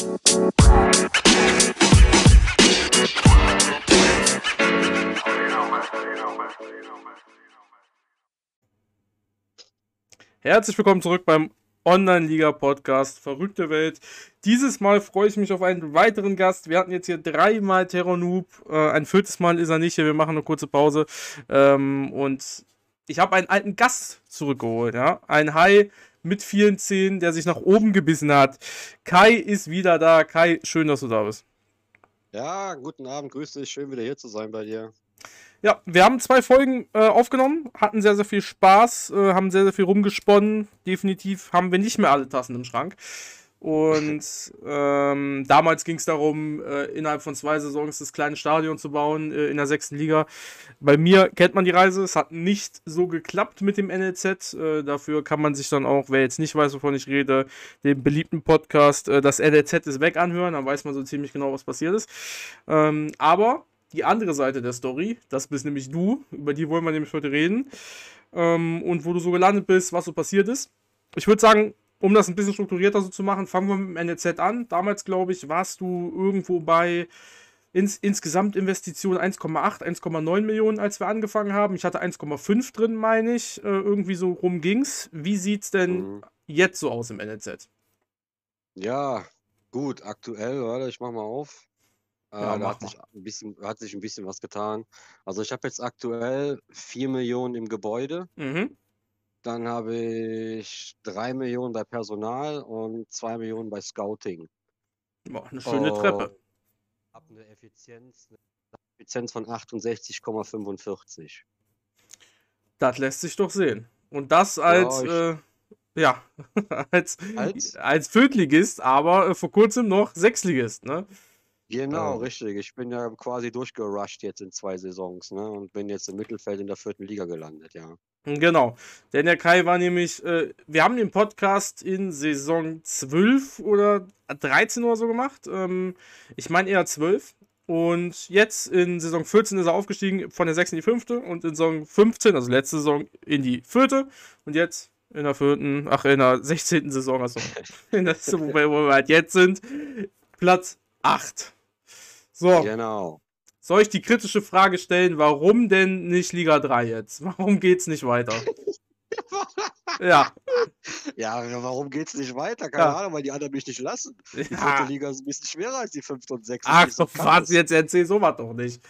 Herzlich willkommen zurück beim Online-Liga-Podcast Verrückte Welt. Dieses Mal freue ich mich auf einen weiteren Gast. Wir hatten jetzt hier dreimal Terror Noob. Äh, ein viertes Mal ist er nicht hier. Wir machen eine kurze Pause. Ähm, und ich habe einen alten Gast zurückgeholt. Ja? Ein Hai mit vielen Zähnen, der sich nach oben gebissen hat. Kai ist wieder da. Kai, schön, dass du da bist. Ja, guten Abend. Grüß dich. Schön wieder hier zu sein bei dir. Ja, wir haben zwei Folgen äh, aufgenommen, hatten sehr, sehr viel Spaß, äh, haben sehr, sehr viel rumgesponnen. Definitiv haben wir nicht mehr alle Tassen im Schrank. Und ähm, damals ging es darum, äh, innerhalb von zwei Saisons das kleine Stadion zu bauen äh, in der sechsten Liga. Bei mir kennt man die Reise. Es hat nicht so geklappt mit dem NLZ. Äh, dafür kann man sich dann auch, wer jetzt nicht weiß, wovon ich rede, den beliebten Podcast äh, Das NLZ ist weg anhören. Dann weiß man so ziemlich genau, was passiert ist. Ähm, aber die andere Seite der Story. Das bist nämlich du. Über die wollen wir nämlich heute reden. Ähm, und wo du so gelandet bist, was so passiert ist. Ich würde sagen, um das ein bisschen strukturierter so zu machen, fangen wir mit dem NLZ an. Damals, glaube ich, warst du irgendwo bei ins, insgesamt Investitionen 1,8, 1,9 Millionen, als wir angefangen haben. Ich hatte 1,5 drin, meine ich. Äh, irgendwie so rum ging's. Wie sieht's denn mhm. jetzt so aus im NLZ? Ja, gut, aktuell, warte, ich mach mal auf. Äh, Ja, da hat sich ein bisschen hat sich 'n bisschen was getan. Also, ich habe jetzt aktuell 4 Millionen im Gebäude. Mhm. Dann habe ich 3 Millionen bei Personal und 2 Millionen bei Scouting. Boah, 'ne schöne Treppe. habe eine Effizienz 'ne Effizienz von 68,45. Das lässt sich doch sehen. Und das als, Ja, äh, ja, als Als? als Viertligist, aber, äh, vor Kurzem noch Sechstligist, ne? Genau, Ähm. richtig. Ich bin ja quasi durchgerusht jetzt in zwei Saisons, ne, und bin jetzt im Mittelfeld in der vierten Liga gelandet, ja. Genau. Denn der Kai war nämlich äh, wir haben den Podcast in Saison 12 oder 13 oder so gemacht. Ähm, ich meine eher 12. Und jetzt in Saison 14 ist er aufgestiegen von der 6. in die 5. und in Saison 15, also letzte Saison, in die 4. Und jetzt in der 4., ach, in der 16. Saison, also in der, wo wir halt jetzt sind, Platz 8. So. Genau. Soll ich die kritische Frage stellen, warum denn nicht Liga 3 jetzt? Warum geht's nicht weiter? ja. Ja, warum geht's nicht weiter? Keine ja. Ahnung, weil die anderen mich nicht lassen. Die ja. vierte Liga ist ein bisschen schwerer als die fünfte und sechste. Ach, so was, jetzt erzähl sowas doch nicht.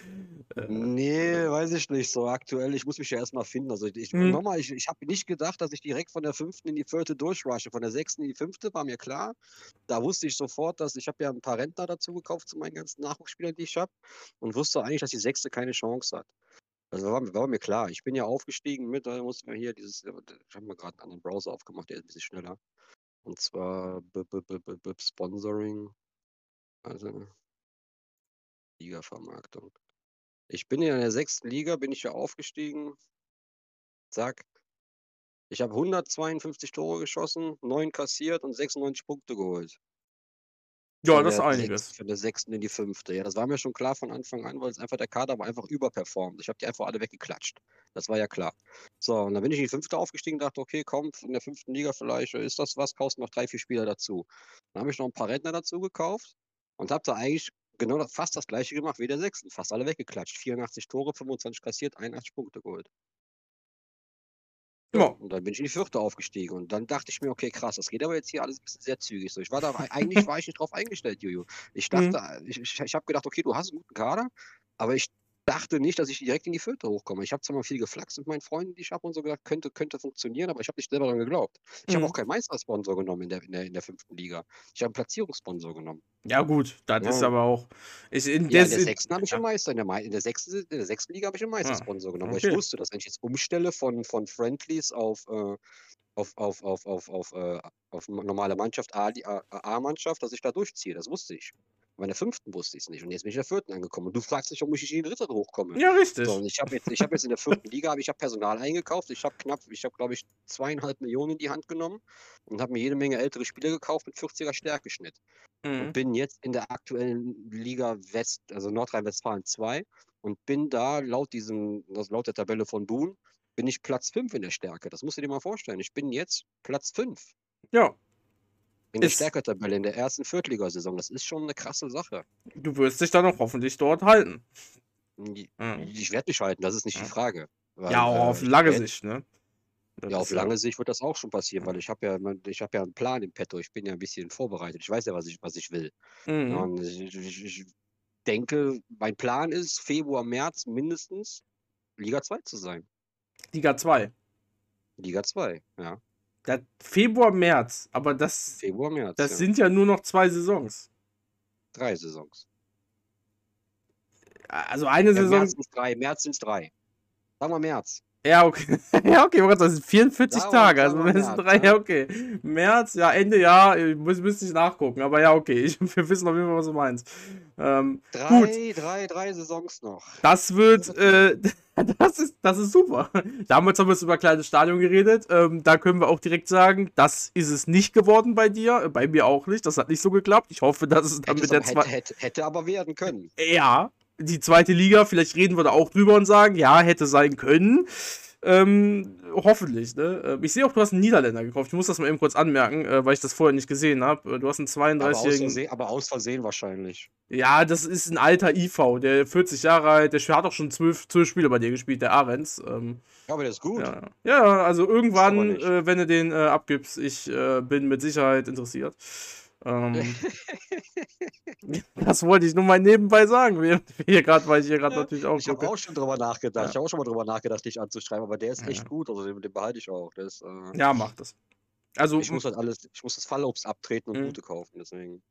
Nee, weiß ich nicht. So aktuell, ich muss mich ja erstmal finden. Also ich, hm. nochmal, ich, ich habe nicht gedacht, dass ich direkt von der fünften in die vierte durchrushe. Von der sechsten in die fünfte war mir klar. Da wusste ich sofort, dass ich habe ja ein paar Rentner dazu gekauft zu meinen ganzen Nachwuchsspielern, die ich habe. Und wusste eigentlich, dass die sechste keine Chance hat. Also war, war mir klar. Ich bin ja aufgestiegen mit, da mussten wir hier dieses, ich habe mal gerade einen anderen Browser aufgemacht, der ist ein bisschen schneller. Und zwar B -B -B Sponsoring, also Liga-Vermarktung. Ich bin ja in der sechsten Liga, bin ich ja aufgestiegen. Zack. Ich habe 152 Tore geschossen, 9 kassiert und 96 Punkte geholt. Ja, das ist einiges. von der sechsten in die fünfte. Ja, das war mir schon klar von Anfang an, weil es einfach der Kader war einfach überperformt. Ich habe die einfach alle weggeklatscht. Das war ja klar. So, und dann bin ich in die fünfte aufgestiegen, dachte, okay, komm, in der fünften Liga vielleicht ist das was, kaufst noch drei, vier Spieler dazu. Dann habe ich noch ein paar Rentner dazu gekauft und habe da eigentlich genau fast das gleiche gemacht wie der Sechsten. Fast alle weggeklatscht. 84 Tore, 25 kassiert, 81 Punkte geholt. Ja. Und dann bin ich in die vierte aufgestiegen. Und dann dachte ich mir, okay, krass, das geht aber jetzt hier alles ein bisschen sehr zügig. So, ich war da, eigentlich war ich nicht drauf eingestellt, Juju. Ich dachte, mhm. ich, ich, ich habe gedacht, okay, du hast einen guten Kader, aber ich dachte nicht, dass ich direkt in die Vierte hochkomme. Ich habe zwar mal viel geflaxt mit meinen Freunden, die ich habe und so gedacht, könnte, könnte funktionieren, aber ich habe nicht selber daran geglaubt. Ich mhm. habe auch keinen Meistersponsor genommen in der, in, der, in der fünften Liga. Ich habe einen Platzierungssponsor genommen. Ja, gut, das ja. ist aber auch. Ich, in, ja, in der sechsten habe ich einen Meister, in der, in der, sechsten, in der sechsten Liga habe ich einen Meistersponsor ah, genommen, okay. weil ich wusste, dass wenn ich jetzt umstelle von, von Friendlies auf, äh, auf, auf, auf, auf, auf, äh, auf normale Mannschaft, A-Mannschaft, dass ich da durchziehe. Das wusste ich. Aber in der fünften wusste ich es nicht. Und jetzt bin ich in der vierten angekommen. Und du fragst dich, warum ich in die dritte hochkomme. Ja, richtig. So, und ich habe jetzt, hab jetzt in der vierten Liga ich hab Personal eingekauft. Ich habe knapp, ich habe, glaube ich, zweieinhalb Millionen in die Hand genommen und habe mir jede Menge ältere Spieler gekauft mit 40er Stärkeschnitt. Mhm. Und bin jetzt in der aktuellen Liga West, also Nordrhein-Westfalen 2 und bin da laut diesem, laut der Tabelle von Boon, bin ich Platz 5 in der Stärke. Das musst du dir mal vorstellen. Ich bin jetzt Platz 5. Ja. In der Ist- Stärketabelle in der ersten Viertligasaison. Das ist schon eine krasse Sache. Du wirst dich dann auch hoffentlich dort halten. Ich Mhm. ich werde mich halten, das ist nicht Ja. die Frage. Weil, Ja, auch äh, auf lange Sicht, ne? Das Ja, auf lange Sicht wird das auch schon passieren, weil ich habe ja, ich habe ja einen Plan im Petto. Ich bin ja ein bisschen vorbereitet. Ich weiß ja, was ich, was ich will. Mhm. Ja, und ich, ich, ich denke, mein Plan ist, Februar, März mindestens Liga 2 zu sein. Liga 2. Liga 2, ja. Das Februar, März, aber das, Februar, März. das ja. sind ja nur noch zwei Saisons. drei Saisons. Also eine Ja, Saison. März sind drei, März sind drei. Sagen wir März. Ja, okay. ja, okay, das sind 44 Sagen wir- Tage. Also März, drei, ja, okay. März, ja, Ende Jahr, ich muss, müsste ich nachgucken. Aber ja, okay. Ich, wir wissen auf jeden Fall, was du meinst. Ähm, Drei, Gut. drei, drei Saisons noch. Das wird, äh, das ist, das ist super. Damals haben wir es über kleines Stadion geredet. Ähm, da können wir auch direkt sagen, das ist es nicht geworden bei dir. Äh, Bei mir auch nicht. Das hat nicht so geklappt. Ich hoffe, dass es dann Hätte, mit es der aber, hätte, zweiten. hätte, hätte aber werden können. Ja, die zweite Liga, vielleicht reden wir da auch drüber und sagen, ja, hätte sein können. Ähm, hoffentlich, ne? Ähm, Ich sehe auch, du hast einen Niederländer gekauft. Ich muss das mal eben kurz anmerken, äh, weil ich das vorher nicht gesehen habe. Du hast einen Aber aus, 32-jährigen. Versehen, aber aus Versehen wahrscheinlich. Ja, das ist ein alter IV, der 40 Jahre alt, der hat auch schon zwölf, zwölf Spiele bei dir gespielt, der Ahrens. Ähm, Ja, aber der ist gut. ja. ja, also aber irgendwann, äh, wenn du den äh, abgibst, ich äh, bin mit Sicherheit interessiert. Ähm, das wollte ich nur mal nebenbei sagen, während wir hier gerade, weil ich hier gerade Ja, natürlich auch Ich habe auch schon drüber nachgedacht. Ja. Ich habe auch schon mal drüber nachgedacht, dich anzuschreiben, aber der ist Ja. echt gut. Also den, den behalte ich auch. Ist, äh, Ja, mach das. Also, ich muss halt alles, ich muss das Fallobst abtreten und Mhm. gute kaufen, deswegen.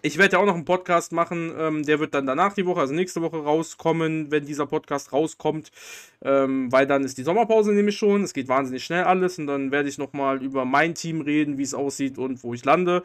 Ich werde ja auch noch einen Podcast machen, ähm, der wird dann danach die Woche, also nächste Woche rauskommen, wenn dieser Podcast rauskommt, ähm, weil dann ist die Sommerpause nämlich schon, es geht wahnsinnig schnell alles und dann werde ich nochmal über mein Team reden, wie es aussieht und wo ich lande.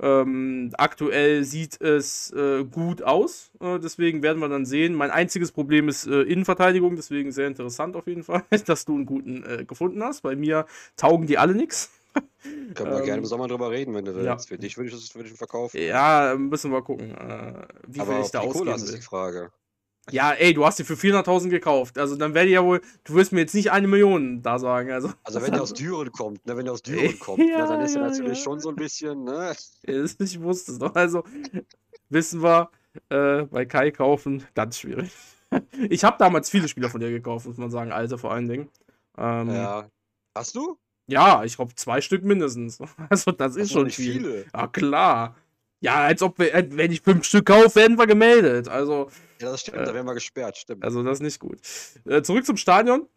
Ähm, aktuell sieht es äh, gut aus, äh, deswegen werden wir dann sehen. Mein einziges Problem ist äh, Innenverteidigung, deswegen sehr interessant auf jeden Fall, dass du einen guten äh, gefunden hast. Bei mir taugen die alle nichts. Können wir gerne Ähm, im Sommer drüber reden, wenn du ja. willst. Für dich würde ich das würde ich verkaufen. Ja, müssen wir gucken, äh, wie aber viel ich da die Kohle ausgeben ist die Frage. Ja, ey, du hast die für 400.000 gekauft. Also dann werde ich ja wohl, du wirst mir jetzt nicht eine Million da sagen. Also, Also wenn der aus Düren kommt, ne, wenn der aus Düren kommt, ne, Ja, dann ist er ja, natürlich ja. schon so ein bisschen, ne? ich wusste es doch. Also, wissen wir, äh, bei Kai kaufen, ganz schwierig. Ich habe damals viele Spieler von dir gekauft, muss man sagen, alte vor allen Dingen. Ähm, ja. Ja. Hast du? Ich glaube zwei Stück mindestens. Also das ist du schon viel. viele. Ja, klar. Ja, als ob wir, äh, wenn ich fünf Stück kaufe, werden wir gemeldet. Also, Ja, das stimmt, Äh, da werden wir gesperrt, stimmt. Also das ist nicht gut. Äh, zurück zum Stadion.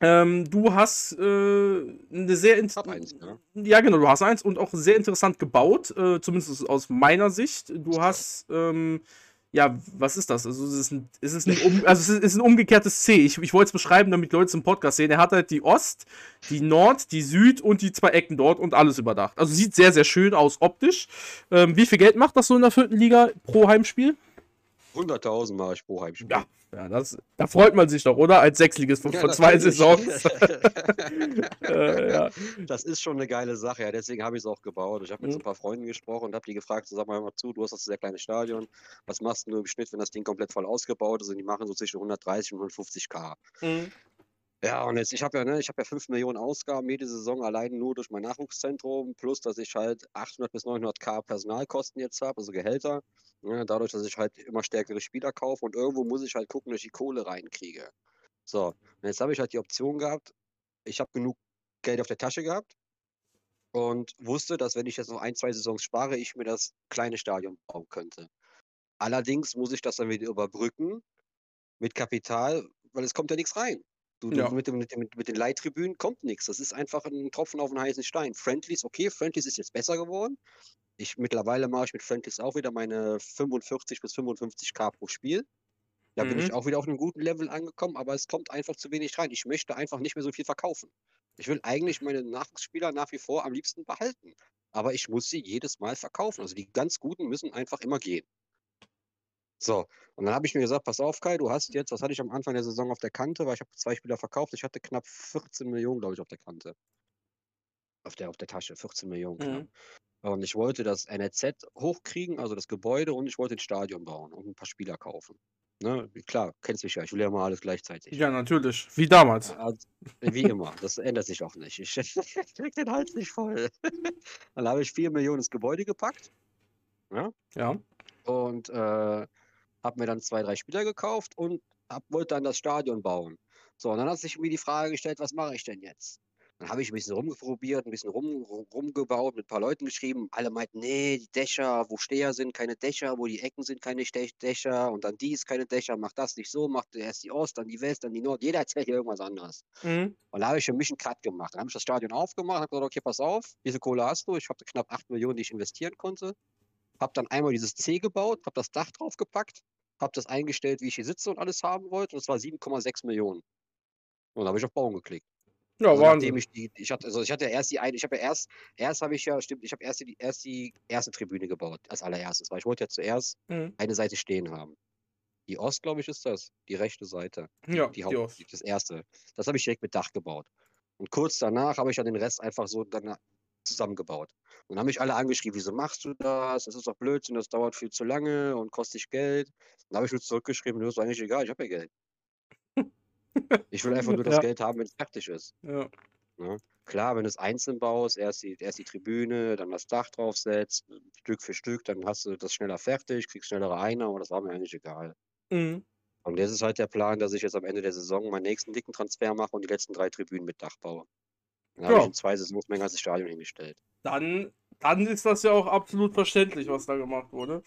Ähm, du hast äh, eine sehr Ich int- hab eins, ne? Ja, genau, du hast eins und auch sehr interessant gebaut, äh, zumindest aus meiner Sicht. Du hast, ähm, ja, was ist das? Also es ist ein, es ist ein, um, also es ist, es ein umgekehrtes C. Ich, ich wollte es beschreiben, damit Leute zum Podcast sehen. Er hat halt die Ost, die Nord, die Süd und die zwei Ecken dort und alles überdacht. Also sieht sehr, sehr schön aus optisch. Ähm, wie viel Geld macht das so in der vierten Liga pro Heimspiel? 100.000 mache ich pro Heimspiel. Ja, ja das, da freut man sich doch, oder? Als Sechsligist von, Ja, von zwei. Saisons. äh, ja. Das ist schon eine geile Sache, ja. Deswegen habe ich es auch gebaut. Ich habe mit so Mhm. ein paar Freunden gesprochen und habe die gefragt, so, sag mal, mal zu, du hast das sehr kleine Stadion. Was machst du im Schnitt, wenn das Ding komplett voll ausgebaut ist? Und die machen so zwischen 130 und 150 K. Mhm. Ja, und jetzt, ich habe ja, ne, ich ja 5 Millionen Ausgaben jede Saison allein nur durch mein Nachwuchszentrum, plus dass ich halt 800 bis 900 K Personalkosten jetzt habe, also Gehälter. Ja, dadurch, dass ich halt immer stärkere Spieler kaufe und irgendwo muss ich halt gucken, dass ich die Kohle reinkriege. So, und jetzt habe ich halt die Option gehabt, ich habe genug Geld auf der Tasche gehabt und wusste, dass wenn ich jetzt noch ein, zwei Saisons spare, ich mir das kleine Stadion bauen könnte. Allerdings muss ich das dann wieder überbrücken mit Kapital, weil es kommt ja nichts rein. Du, Ja. mit, mit, dem, mit den Leihtribünen kommt nichts. Das ist einfach ein Tropfen auf einen heißen Stein. Friendlies, okay, Friendlies ist jetzt besser geworden. Ich, mittlerweile mache ich mit Friendlies auch wieder meine 45 bis 55 K pro Spiel. Da bin ich Mhm. auch wieder auf einem guten Level angekommen, aber es kommt einfach zu wenig rein. Ich möchte einfach nicht mehr so viel verkaufen. Ich will eigentlich meine Nachwuchsspieler nach wie vor am liebsten behalten. Aber ich muss sie jedes Mal verkaufen. Also die ganz Guten müssen einfach immer gehen. So, und dann habe ich mir gesagt, pass auf, Kai, du hast jetzt, was hatte ich am Anfang der Saison auf der Kante, weil ich habe zwei Spieler verkauft, ich hatte knapp 14 Millionen, glaube ich, auf der Kante. Auf der, auf der Tasche, 14 Millionen knapp. Mhm. Und ich wollte das NLZ hochkriegen, also das Gebäude, und ich wollte ein Stadion bauen und ein paar Spieler kaufen. Ne? Klar, kennst mich ja, ich will ja mal alles gleichzeitig. Ja, natürlich. Wie damals. Also, wie immer, das ändert sich auch nicht. Ich krieg den Hals nicht voll. Dann habe ich 4 Millionen ins Gebäude gepackt. Ja. Ja. Und äh, habe mir dann zwei, drei Spieler gekauft und hab, wollte dann das Stadion bauen. So, und dann hat sich mir die Frage gestellt, was mache ich denn jetzt? Dann habe ich ein bisschen rumprobiert, ein bisschen rum, rum- rumgebaut, mit ein paar Leuten geschrieben. Alle meinten, nee, die Dächer, wo Steher sind, keine Dächer, wo die Ecken sind, keine Dächer. Und dann dies, keine Dächer, mach das nicht so, mach erst die Ost, dann die West, dann die Nord. Jeder erzählt hier irgendwas anderes. Mhm. Und da habe ich für mich einen Cut gemacht. Dann habe ich das Stadion aufgemacht, habe gesagt, okay, pass auf, diese Kohle hast du. Ich habe knapp 8 Millionen, die ich investieren konnte. Habe dann einmal dieses C gebaut, habe das Dach draufgepackt, habe das eingestellt, wie ich hier sitze und alles haben wollte. Und es war 7,6 Millionen. Und da habe ich auf Bauen geklickt. Ja, Also Wahnsinn. ich die, ich hatte, also ich hatte erst die eine, ich habe ja erst, erst habe ich ja, stimmt, ich habe erst die, erst die erste Tribüne gebaut, als allererstes, weil ich wollte ja zuerst Mhm. eine Seite stehen haben. Die Ost, glaube ich, ist das, die rechte Seite, Ja, die die Haupt, Ost. das erste. Das habe ich direkt mit Dach gebaut. Und kurz danach habe ich ja den Rest einfach so dann zusammengebaut. Und dann haben mich alle angeschrieben, wieso machst du das? Das ist doch Blödsinn, das dauert viel zu lange und kostet dich Geld. Dann habe ich nur zurückgeschrieben, nö, ist eigentlich egal, ich habe ja Geld. Ich will einfach nur das Ja. Geld haben, wenn es fertig ist. Ja. Klar, wenn du es einzeln baust, erst die, erst die Tribüne, dann das Dach draufsetzt, Stück für Stück, dann hast du das schneller fertig, kriegst schnellere Einnahme, aber das war mir eigentlich egal. Mhm. Und jetzt ist halt der Plan, dass ich jetzt am Ende der Saison meinen nächsten dicken Transfer mache und die letzten drei Tribünen mit Dach baue. Dann habe Ja. ich in zwei Saisons mein ganzes Stadion hingestellt. Dann, dann ist das ja auch absolut verständlich, was da gemacht wurde.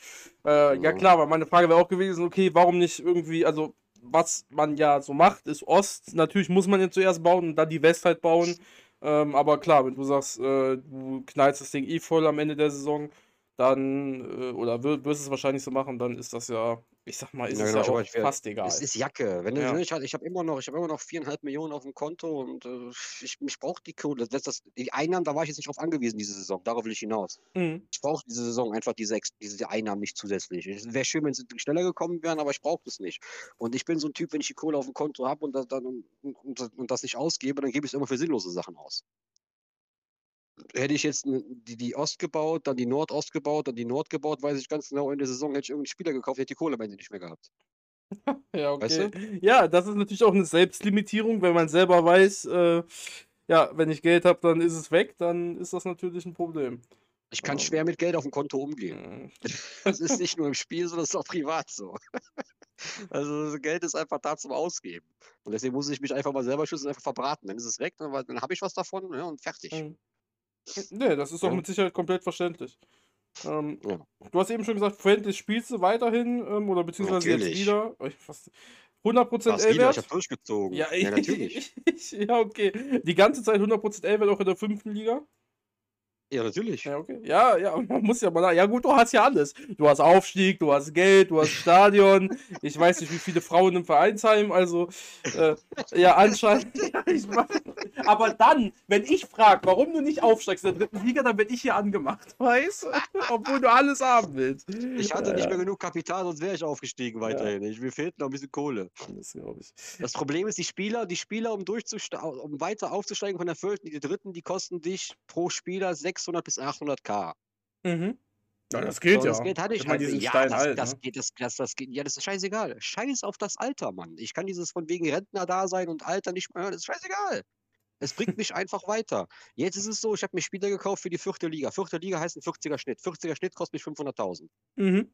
Äh, ja Ja. klar, weil meine Frage wäre auch gewesen, okay, warum nicht irgendwie, also was man ja so macht, ist Ost. Natürlich muss man jetzt zuerst bauen und dann die West halt bauen. Ähm, aber klar, wenn du sagst, äh, du knallst das Ding eh voll am Ende der Saison, dann, äh, oder wir- wirst es wahrscheinlich so machen, dann ist das ja, ich sag mal, ist Ja, es genau, ja ich auch fast egal. Es ist Jacke. Wenn du, Ja. ich, halt- ich habe immer noch, ich habe immer noch viereinhalb Millionen auf dem Konto und äh, ich, ich brauche die Kohle. Das, das, die Einnahmen, da war ich jetzt nicht drauf angewiesen diese Saison. Darauf will ich hinaus. Mhm. Ich brauche diese Saison einfach diese, diese Einnahmen nicht zusätzlich. Es wäre schön, wenn sie schneller gekommen wären, aber ich brauche das nicht. Und ich bin so ein Typ, wenn ich die Kohle auf dem Konto habe und, das dann, und, und, und das nicht ausgebe, dann gebe ich es immer für sinnlose Sachen aus. Hätte ich jetzt die, die Ost gebaut, dann die Nordost gebaut, dann die Nord gebaut, weiß ich ganz genau, in der Saison hätte ich irgendeinen Spieler gekauft, hätte die Kohle am Ende nicht mehr gehabt. Ja, Weißt okay. Ja, das ist natürlich auch eine Selbstlimitierung, wenn man selber weiß, äh, ja, wenn ich Geld habe, dann ist es weg, dann ist das natürlich ein Problem. Ich kann schwer mit Geld auf dem Konto umgehen. Das ist nicht nur im Spiel, sondern es ist auch privat so. Also das Geld ist einfach da zum Ausgeben. Und deswegen muss ich mich einfach mal selber schützen und einfach verbraten. Dann ist es weg, dann, dann habe ich was davon ja, und fertig. Mhm. Nee, das ist doch Ja. mit Sicherheit komplett verständlich. Ähm, Ja. Du hast eben schon gesagt, Friendly spielst du weiterhin ähm, oder beziehungsweise jetzt Natürlich. wieder. Ich- was- 100% Was wieder? Ich L-Wert? habe durchgezogen. Ja, ja, natürlich. ja, okay. Die ganze Zeit 100% L-Wert auch in der fünften Liga? Ja, natürlich. Ja, okay. Ja, ja, man muss ja mal. nach- Ja, gut, du hast ja alles. Du hast Aufstieg, du hast Geld, du hast Stadion. Ich weiß nicht, wie viele Frauen im Vereinsheim. Also, äh, ja, anscheinend. Mach, aber dann, wenn ich frage, warum du nicht aufsteigst in der dritten Liga, dann werde ich hier angemacht. Weißt du? Obwohl du alles haben willst. Ich hatte ja, nicht mehr genug Kapital, sonst wäre ich aufgestiegen weiterhin. Ich, mir fehlt noch ein bisschen Kohle. Das ich. Das Problem ist, die Spieler, die Spieler, um um weiter aufzusteigen von der vierten die dritten, die kosten dich pro Spieler 600 bis 800k. Mhm. Ja, das geht So, ja. das Geld hatte ich halt. Ja, steinalt, das, das ne? geht, das, das, das geht, ja, das ist scheißegal. Scheiß auf das Alter, Mann. Ich kann dieses von wegen Rentner da sein und Alter nicht mehr hören. Das ist scheißegal. Es bringt mich einfach weiter. Jetzt ist es so, ich habe mir Spieler gekauft für die vierte Liga. Vierte Liga heißt ein 40er Schnitt. 40er Schnitt kostet mich 500.000. Mhm.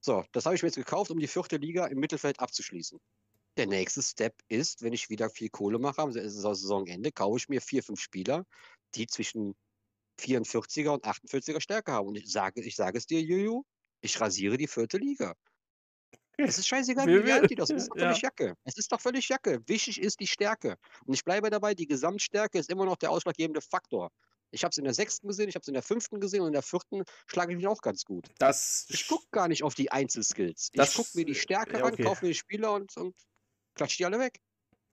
So, das habe ich mir jetzt gekauft, um die vierte Liga im Mittelfeld abzuschließen. Der nächste Step ist, wenn ich wieder viel Kohle mache am Sa- Saisonende, kaufe ich mir vier, fünf Spieler, die zwischen 44er und 48er Stärke haben. Und ich sage, ich sage es dir, Juju, ich rasiere die vierte Liga. Es ist scheißegal, wie alt die das ist. Es ist doch ja. völlig Jacke. Es ist doch völlig Jacke. Wichtig ist die Stärke. Und ich bleibe dabei, die Gesamtstärke ist immer noch der ausschlaggebende Faktor. Ich habe es in der sechsten gesehen, ich habe es in der fünften gesehen und in der vierten schlage ich mich auch ganz gut. Das. Ich gucke gar nicht auf die Einzelskills. Das- ich gucke mir die Stärke ja, an, okay. kaufe mir die Spieler und, und klatsch die alle weg.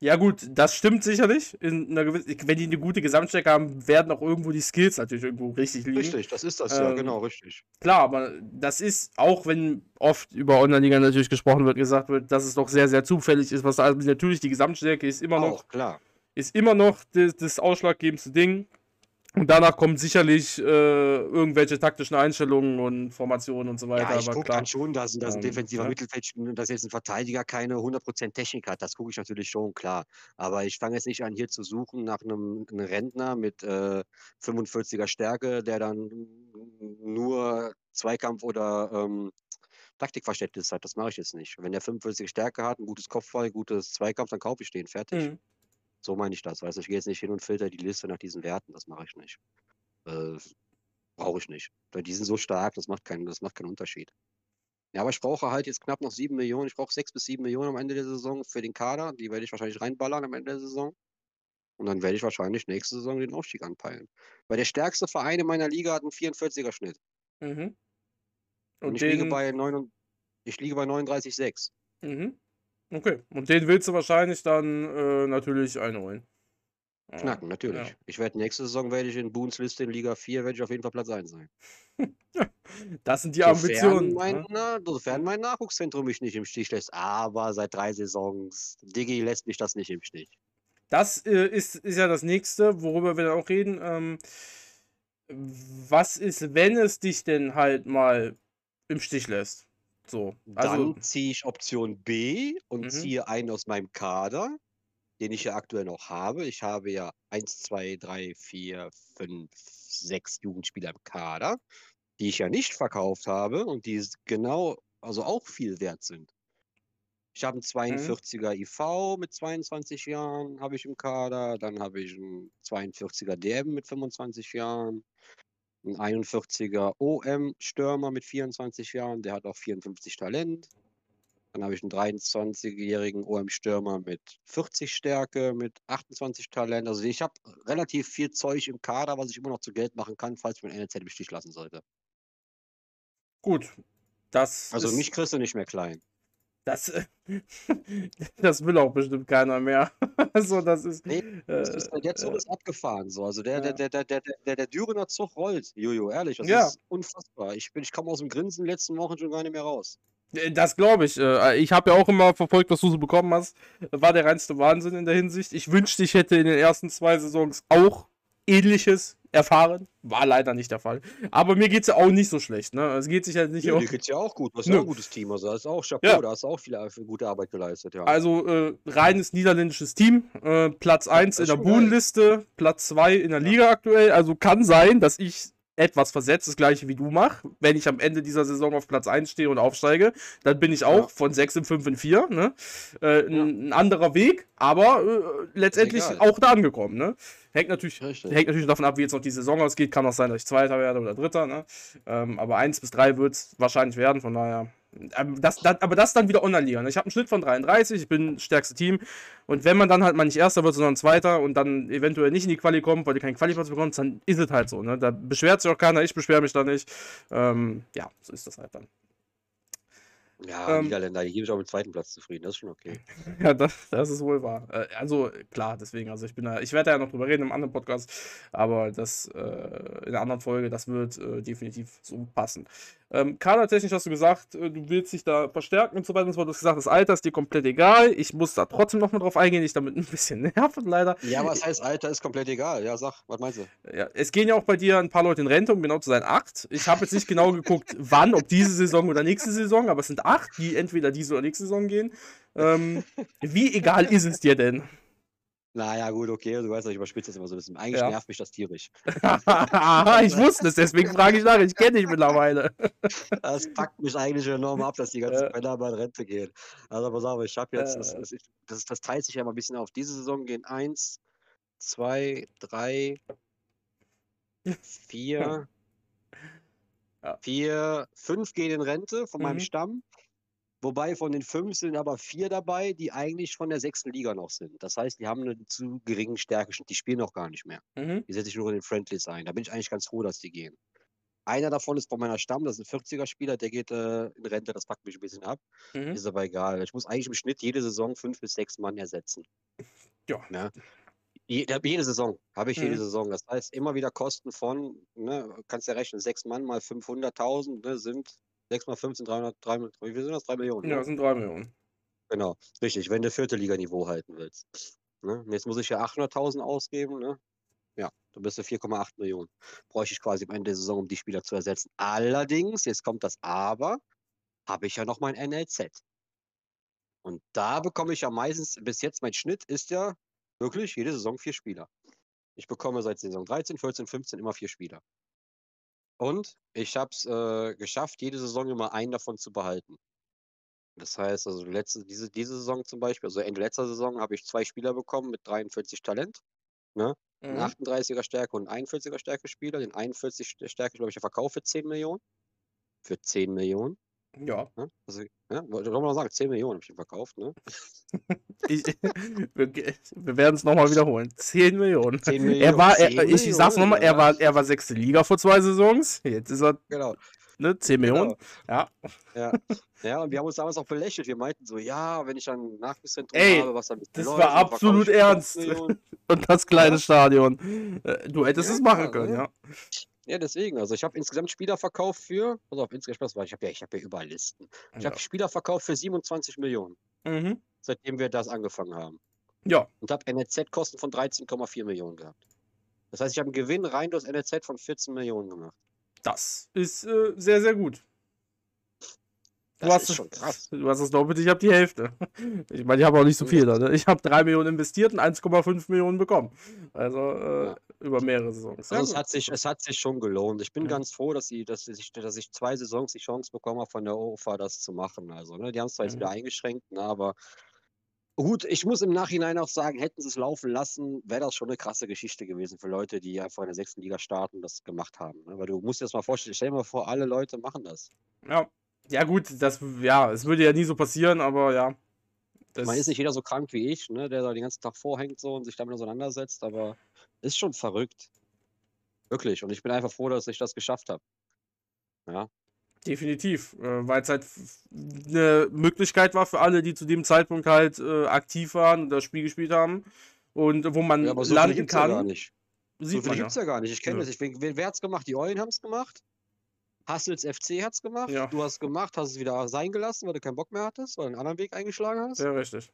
Ja, gut, das stimmt sicherlich. In einer gewissen, wenn die eine gute Gesamtstärke haben, werden auch irgendwo die Skills natürlich irgendwo richtig liegen. Richtig, das ist das ja, Ähm, genau, richtig. Klar, aber das ist, auch wenn oft über Online-Liga natürlich gesprochen wird, gesagt wird, dass es doch sehr, sehr zufällig ist, was da also natürlich die Gesamtstärke ist immer noch, Auch, klar. ist immer noch das, das ausschlaggebendste Ding. Und danach kommen sicherlich äh, irgendwelche taktischen Einstellungen und Formationen und so weiter. Ja, ich gucke dann schon, dass, dass ein Ähm, defensiver ja. Mittelfeld, dass jetzt ein Verteidiger keine 100% Technik hat. Das gucke ich natürlich schon, klar. Aber ich fange jetzt nicht an, hier zu suchen nach einem, einem Rentner mit äh, 45er Stärke, der dann nur Zweikampf oder ähm, Taktikverständnis hat. Das mache ich jetzt nicht. Wenn der 45 Stärke hat, ein gutes Kopfball, gutes Zweikampf, dann kaufe ich den. Fertig. Mhm. So meine ich das. Weißt du, ich gehe jetzt nicht hin und filter die Liste nach diesen Werten. Das mache ich nicht. Äh, Brauche ich nicht. Weil die sind so stark, das macht keinen, das macht keinen Unterschied. Ja, aber ich brauche halt jetzt knapp noch 7 Millionen. Ich brauche 6 bis 7 Millionen am Ende der Saison für den Kader. Die werde ich wahrscheinlich reinballern am Ende der Saison. Und dann werde ich wahrscheinlich nächste Saison den Aufstieg anpeilen. Weil der stärkste Verein in meiner Liga hat einen 44er Schnitt. Mhm. Und, Und ich, liege den, bei 9, ich liege bei 39,6. mhm. Okay. Und den willst du wahrscheinlich dann äh, natürlich einholen. Knacken, natürlich. Ja. Ich werde nächste Saison werde ich in Boons Liste in Liga 4 werde ich auf jeden Fall Platz 1 sein. Das sind die Sofern Ambitionen. mein, ne? na, sofern mein Nachwuchszentrum mich nicht im Stich lässt. Aber seit drei Saisons, Diggi lässt mich das nicht im Stich. Das äh, ist, ist ja das nächste, worüber wir dann auch reden. Ähm, was ist, wenn es dich denn halt mal im Stich lässt? So. Also, Dann ziehe ich Option B und Mhm. ziehe einen aus meinem Kader, den ich ja aktuell noch habe. Ich habe ja 1, 2, 3, 4, 5, 6 Jugendspieler im Kader, die ich ja nicht verkauft habe und die genau, also auch viel wert sind. Ich habe einen 42er IV mit 22 Jahren, habe ich im Kader. Dann habe ich einen 42er DM mit 25 Jahren. Ein 41er OM-Stürmer mit 24 Jahren, der hat auch 54 Talent. Dann habe ich einen 23-jährigen OM-Stürmer mit 40 Stärke, mit 28 Talent. Also ich habe relativ viel Zeug im Kader, was ich immer noch zu Geld machen kann, falls mir ein NLZ im Stich lassen sollte. gut. Das Also mich kriegst du nicht mehr klein. Das, das will auch bestimmt keiner mehr. also, das ist. Nee, Das Äh, ist, der Zug äh, ist abgefahren. So. Also der, ja. der, der, der, der, der, der Dürener Zug rollt. Jojo, ehrlich, das Ja. ist unfassbar. Ich, bin, ich komme aus dem Grinsen letzten Wochen schon gar nicht mehr raus. Äh, Das glaube ich. Ich habe ja auch immer verfolgt, was du so bekommen hast. War der reinste Wahnsinn in der Hinsicht. Ich wünschte, ich hätte in den ersten zwei Saisons auch ähnliches erfahren. War leider nicht der Fall. Aber mir geht es ja auch nicht so schlecht. Ne? Es geht sich halt nicht Ja, um. dir geht's ja auch gut. Du hast ja auch ein gutes Team. Also da ist auch Chapeau, Ja. da hast du auch viel, viel gute Arbeit geleistet. Ja. Also äh, reines niederländisches Team. Äh, Platz 1 das in der. Bodenliste, Platz 2 in der. Liga aktuell. Also kann sein, dass ich etwas versetzt, das gleiche wie du mache. Wenn ich am Ende dieser Saison auf Platz 1 stehe und aufsteige, dann bin ich auch Ja. von 6 in 5 in 4. Ne? Äh, ein, ein anderer Weg, aber äh, letztendlich egal. auch da angekommen. Ne? Hängt natürlich Richtig. Hängt natürlich davon ab, wie jetzt noch die Saison ausgeht. Kann auch sein, dass ich Zweiter werde oder Dritter. Ne? Ähm, aber 1 bis 3 wird es wahrscheinlich werden. Von daher. Ähm, Das, das, aber das dann wieder Online-Liga. Ne? Ich habe einen Schnitt von 33. Ich bin das stärkste Team. Und wenn man dann halt mal nicht Erster wird, sondern Zweiter und dann eventuell nicht in die Quali kommt, weil du keinen Qualiplatz bekommst, dann ist es halt so. Ne? Da beschwert sich auch keiner. Ich beschwere mich da nicht. Ähm, ja, so ist das halt dann. Ja, Ähm, Niederländer, die gebe ich auch mit zweiten Platz zufrieden. Das ist schon okay. Ja, das, das ist wohl wahr. Äh, Also klar, deswegen, also ich bin da, ich werde ja noch drüber reden im anderen Podcast, aber das äh, in einer anderen Folge, das wird äh, definitiv so passen. Ähm, kadertechnisch hast du gesagt, äh, du willst dich da verstärken und so weiter und so fort. Du hast gesagt, das Alter ist dir komplett egal. Ich muss da trotzdem noch mal drauf eingehen, ich damit ein bisschen nerven, leider. Ja, was heißt Alter ist komplett egal. Ja, sag, was meinst du? Ja, es gehen ja auch bei dir ein paar Leute in Rente, um genau zu sein, acht. Ich habe jetzt nicht genau geguckt, wann, ob diese Saison oder nächste Saison, aber es sind acht, die entweder diese oder nächste Saison gehen. Ähm, wie egal ist es dir denn? Naja, gut, okay, du weißt ich überspitze das immer so ein bisschen. Eigentlich Ja. nervt mich das tierisch. Ich wusste es, deswegen frage ich nach. Ich kenne dich mittlerweile. Das packt mich eigentlich enorm ab, dass die ganzen. Männer mal in Rente gehen. Also pass auf, ich habe jetzt, das, Äh. das, ich- das, das teilt sich ja mal ein bisschen auf. Diese Saison gehen eins, zwei, drei, vier, Ja. vier, fünf gehen in Rente von meinem Mhm. Stamm. Wobei von den fünf sind aber vier dabei, die eigentlich von der sechsten Liga noch sind. Das heißt, die haben einen zu geringen Stärkeschnitt, die spielen noch gar nicht mehr. Mhm. Die setze ich nur in den Friendlies ein. Da bin ich eigentlich ganz froh, dass die gehen. Einer davon ist von meiner Stamm, das ist ein 40er-Spieler, der geht äh, in Rente, das packt mich ein bisschen ab. Mhm. Ist aber egal. Ich muss eigentlich im Schnitt jede Saison fünf bis sechs Mann ersetzen. Ja. Ne? Jede, jede Saison habe ich jede Mhm. Saison. Das heißt, immer wieder Kosten von, ne, kannst ja rechnen, sechs Mann mal 500.000 ne, sind sechs mal fünf sind 300, 300, wie viel sind das? Drei Millionen. Ja, Ne? das sind drei Millionen. Genau, richtig, wenn du vierte Liga-Niveau halten willst. Ne? Jetzt muss ich ja 800.000 ausgeben. Ne? Ja, Du bist für 4,8 Millionen. Bräuchte ich quasi am Ende der Saison, um die Spieler zu ersetzen. Allerdings, jetzt kommt das Aber, habe ich ja noch mein NLZ. Und da bekomme ich ja meistens, bis jetzt mein Schnitt ist ja wirklich jede Saison vier Spieler. Ich bekomme seit Saison 13, 14, 15 immer vier Spieler. Und ich habe es äh, geschafft, jede Saison immer einen davon zu behalten. Das heißt, also letzte, diese, diese Saison zum Beispiel, also Ende letzter Saison, habe ich zwei Spieler bekommen mit 43 Talent. Ne? Mhm. Ein 38er Stärke und ein 41er Stärke Spieler. Den 41 Stärke, glaube ich, verkauft für 10 Millionen. Für 10 Millionen. Ja. Ne? Also, ja, wollte ich mal sagen, 10 Millionen habe ich verkauft, ne? ich, wir, wir werden es nochmal wiederholen. 10 Millionen. 10 Millionen. Er war, er, ich, ich sag's nochmal, er war, er war sechste Liga vor zwei Saisons. Jetzt ist er Genau. ne, 10 Millionen. Genau. Ja. Ja. ja, und wir haben uns damals auch belächelt. Wir meinten so, ja, wenn ich dann Nachwuchszentrum Ey, habe, was dann mit das läuft, war absolut ernst. Und das kleine Ja. Stadion. Äh, Du hättest Ja, es machen können, ne? ja. Ja, deswegen. Also ich habe insgesamt Spieler verkauft für, also auf insgesamt, war ich habe ja, ich habe ja überall Listen. Ich Ja. habe Spieler verkauft für 27 Millionen, Mhm. seitdem wir das angefangen haben. Ja, Und habe NLZ-Kosten von 13,4 Millionen gehabt. Das heißt, ich habe einen Gewinn rein durch NLZ von 14 Millionen gemacht. das ist äh, sehr, sehr gut. Du Das hast, ist schon krass. du hast das Doppelte, ich habe die Hälfte. Ich meine, ich habe auch nicht so viel. Ne? Ich habe 3 Millionen investiert und 1,5 Millionen bekommen. Also äh, Ja. über mehrere Saisons. Also es hat, sich, es hat sich schon gelohnt. Ich bin Ja. ganz froh, dass, sie, dass, ich, dass ich zwei Saisons die Chance bekommen habe, von der OFA das zu machen. Also, ne, die haben es zwar jetzt wieder eingeschränkt, ne, aber gut, ich muss im Nachhinein auch sagen, hätten sie es laufen lassen, wäre das schon eine krasse Geschichte gewesen für Leute, die einfach in der sechsten Liga starten und das gemacht haben. Ne? Weil du musst dir das mal vorstellen, stell dir mal vor, alle Leute machen das. Ja. Ja, gut, das, ja, es würde ja nie so passieren, aber ja. Man ist nicht jeder so krank wie ich, ne, der da den ganzen Tag vorhängt so und sich damit auseinandersetzt, aber ist schon verrückt. Wirklich. Und ich bin einfach froh, dass ich das geschafft habe. Ja. Definitiv, äh, weil es halt eine Möglichkeit war für alle, die zu dem Zeitpunkt halt äh, aktiv waren und das Spiel gespielt haben und wo man Ja, aber so landen gibt's ja gar kann, nicht. So sieht man ja. gibt es ja gar nicht. Ich kenne Nö. das. Ich, wer, wer hat's gemacht? Die Eulen haben es gemacht. Hassels FC hat's gemacht. Ja. Du hast es gemacht, hast es wieder sein gelassen, weil du keinen Bock mehr hattest, weil du einen anderen Weg eingeschlagen hast. Sehr richtig.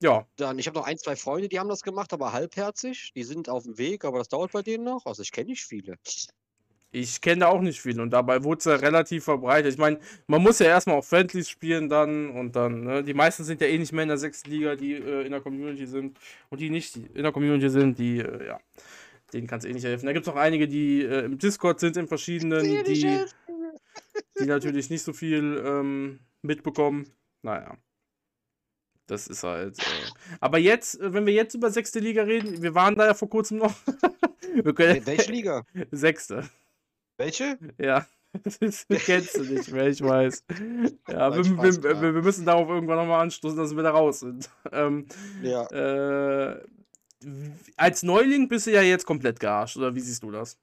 Ja, Dann, ich habe noch ein, zwei Freunde, die haben das gemacht, aber halbherzig. Die sind auf dem Weg, aber das dauert bei denen noch. Also ich kenne nicht viele. ich kenne da auch nicht viel und dabei wurde es ja relativ verbreitet. Ich meine, man muss ja erstmal auch Friendlies spielen dann und dann, ne? Die meisten sind ja eh nicht mehr in der sechsten Liga, die äh, in der Community sind und die nicht in der Community sind, die, äh, ja, denen kann es eh nicht helfen. Da gibt es auch einige, die äh, im Discord sind, in verschiedenen, die, die natürlich nicht so viel ähm, mitbekommen. Naja. Das ist halt. Äh. Aber jetzt, äh, wenn wir jetzt über sechste Liga reden, wir waren da ja vor kurzem noch. wir können, Welche Liga? Sechste. Welche? Ja. Das kennst du nicht mehr, ich weiß. Ja, wir, wir, wir, wir müssen darauf irgendwann nochmal anstoßen, dass wir da raus sind. Ähm, Ja. äh, als Neuling bist du ja jetzt komplett gearscht, oder wie siehst du das?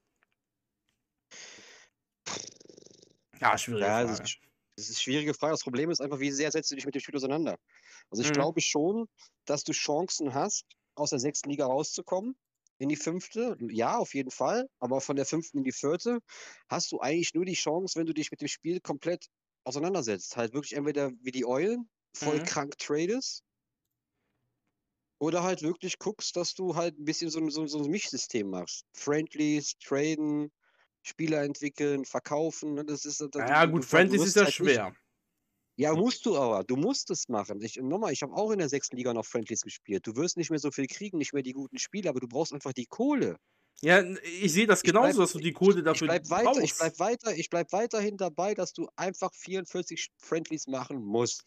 Ja, schwierige Ja, Frage. das ist, das ist eine schwierige Frage. Das Problem ist einfach, wie sehr setzt du dich mit dem Spiel auseinander? Also ich Mhm. glaube schon, dass du Chancen hast, aus der sechsten Liga rauszukommen in die fünfte. Ja, auf jeden Fall. Aber von der fünften in die vierte hast du eigentlich nur die Chance, wenn du dich mit dem Spiel komplett auseinandersetzt. Halt wirklich entweder wie die Eulen, voll Mhm. krank tradest. Oder halt wirklich guckst, dass du halt ein bisschen so, ein- so, so ein Mischsystem machst. Friendlies, traden, Spieler entwickeln, verkaufen. ne, Das ist, das, Ja, du- gut, du- Friendlies ist ja halt nicht- schwer. ja, musst du aber. Du musst es machen. Ich, nochmal, ich habe auch in der sechsten Liga noch Friendlies gespielt. Du wirst nicht mehr so viel kriegen, nicht mehr die guten Spiele, aber du brauchst einfach die Kohle. Ja, ich sehe das Ich bleib- genauso, dass du die Kohle Ich dafür bleib weiter, ich brauchst. bleib weiter, ich bleib weiterhin dabei, dass du einfach 44 Friendlies machen musst.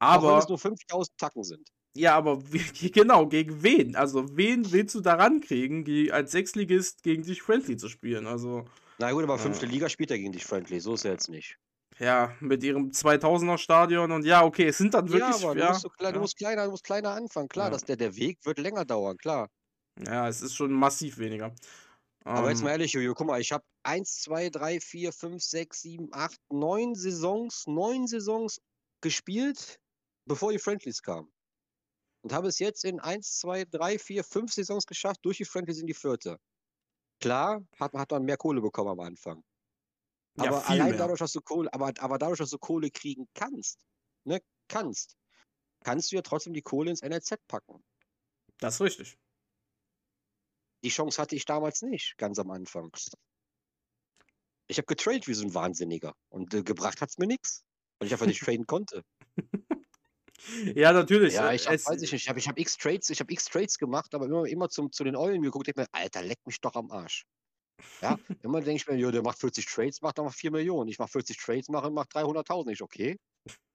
auch wenn Aber es nur 5000 Tacken sind. Ja, aber wie, genau, gegen wen? Also, wen willst du daran kriegen, die als Sechsligist gegen dich friendly zu spielen? Also, Na gut, aber Ja. fünfte Liga spielt er gegen dich Friendly, so ist er jetzt nicht. ja, mit ihrem 2000er Stadion und ja, okay, es sind dann Ja, wirklich, aber du, ja, musst, so klein, du ja, musst kleiner, du musst kleiner anfangen. Klar, Ja. dass der, der Weg wird länger dauern, klar. ja, es ist schon massiv weniger. Aber jetzt Ähm, mal ehrlich, Jojo, guck mal, ich habe 1, 2, 3, 4, 5, 6, 7, 8, 9 Saisons, 9 Saisons gespielt, bevor die Friendlies kamen. Und habe es jetzt in 1, 2, 3, 4, 5 Saisons geschafft, durch die Friendlies in die vierte. Klar, hat, hat man mehr Kohle bekommen am Anfang. Ja, Aber viel allein mehr. dadurch, dass du Kohle, aber, aber dadurch, dass du Kohle kriegen kannst, ne, kannst, kannst du ja trotzdem die Kohle ins NLZ packen. das ist richtig. Die Chance hatte ich damals nicht, ganz am Anfang. Ich habe getradet wie so ein Wahnsinniger und äh, gebracht hat es mir nichts, weil ich einfach nicht traden konnte. Ja, natürlich. Ja, äh, ich habe, es, weiß ich nicht, ich habe ich hab x Trades, ich habe x Trades gemacht, aber immer, immer zum, zu den Eulen geguckt, ich mir, Alter, leck mich doch am Arsch. Ja, immer denke ich mir, jo, der macht 40 Trades, macht aber 4 Millionen. Ich mache 40 Trades, mache mach 300.000. Ich, okay.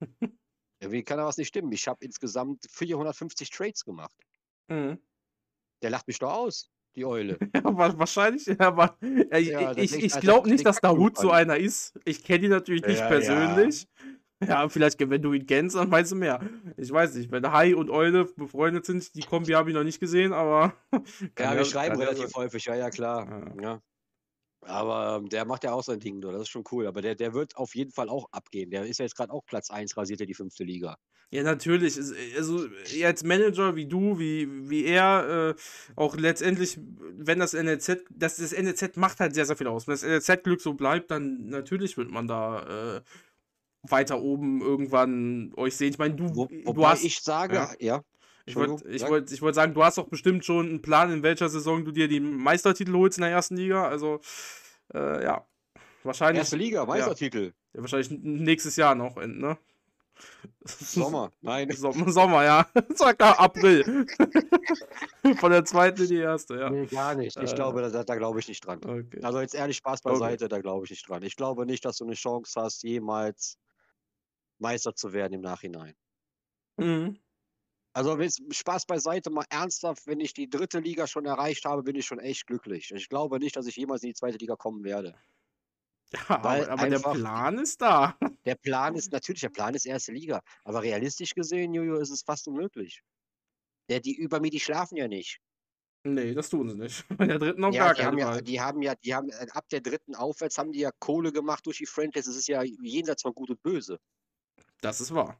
Irgendwie kann da was nicht stimmen. Ich habe insgesamt 450 Trades gemacht. Mhm. Der lacht mich doch aus, die Eule. Ja, wa- wahrscheinlich, ja, aber ich, Ja, ich, ich glaube nicht, dass Dahut so einer ist. Ich kenne ihn natürlich nicht persönlich. Ja. vielleicht, wenn du ihn kennst, dann weißt du mehr. Ich weiß nicht, wenn Hai und Eule befreundet sind, die Kombi habe ich noch nicht gesehen, aber. Ja, wir schreiben ja relativ häufig, ja, ja, klar. Ja. Ja. Aber ähm, der macht ja auch sein Ding, das ist schon cool. Aber der, der wird auf jeden Fall auch abgehen. Der ist ja jetzt gerade auch Platz 1, rasiert er die fünfte Liga. Ja, natürlich. Also, als Manager wie du, wie, wie er, äh, auch letztendlich, wenn das NLZ, das, das NLZ macht halt sehr, sehr viel aus. Wenn das NLZ-Glück so bleibt, dann natürlich wird man da äh, weiter oben irgendwann euch sehen. Ich meine, du, Wo, du hast. ich sage, ja. ja, Ich wollte ich wollt, ich wollt sagen, du hast doch bestimmt schon einen Plan, in welcher Saison du dir die Meistertitel holst in der ersten Liga. Also, äh, ja. Wahrscheinlich, erste Liga, Meistertitel. ja, wahrscheinlich nächstes Jahr noch, ne? Sommer. Nein. Som- Sommer, ja. Sag klar, April. Von der zweiten in die erste, ja. Nee, gar nicht. Ich Äh. glaube, da, da glaube ich nicht dran. Okay. Also jetzt ehrlich Spaß Okay. beiseite, da glaube ich nicht dran. Ich glaube nicht, dass du eine Chance hast, jemals Meister zu werden im Nachhinein. Mhm. Also Spaß beiseite, mal ernsthaft, wenn ich die dritte Liga schon erreicht habe, bin ich schon echt glücklich. Ich glaube nicht, dass ich jemals in die zweite Liga kommen werde. Ja, Weil aber, der Plan ist da. Der Plan ist, natürlich, der Plan ist erste Liga. Aber realistisch gesehen, Jojo, ist es fast unmöglich. Der, die über mir, die schlafen ja nicht. Nee, das tun sie nicht. Bei der dritten noch Ja, gar die haben ja, die haben ja, die haben äh, ab der dritten aufwärts haben die ja Kohle gemacht durch die Franchise. Es ist ja jenseits von Gut und Böse Das ist wahr.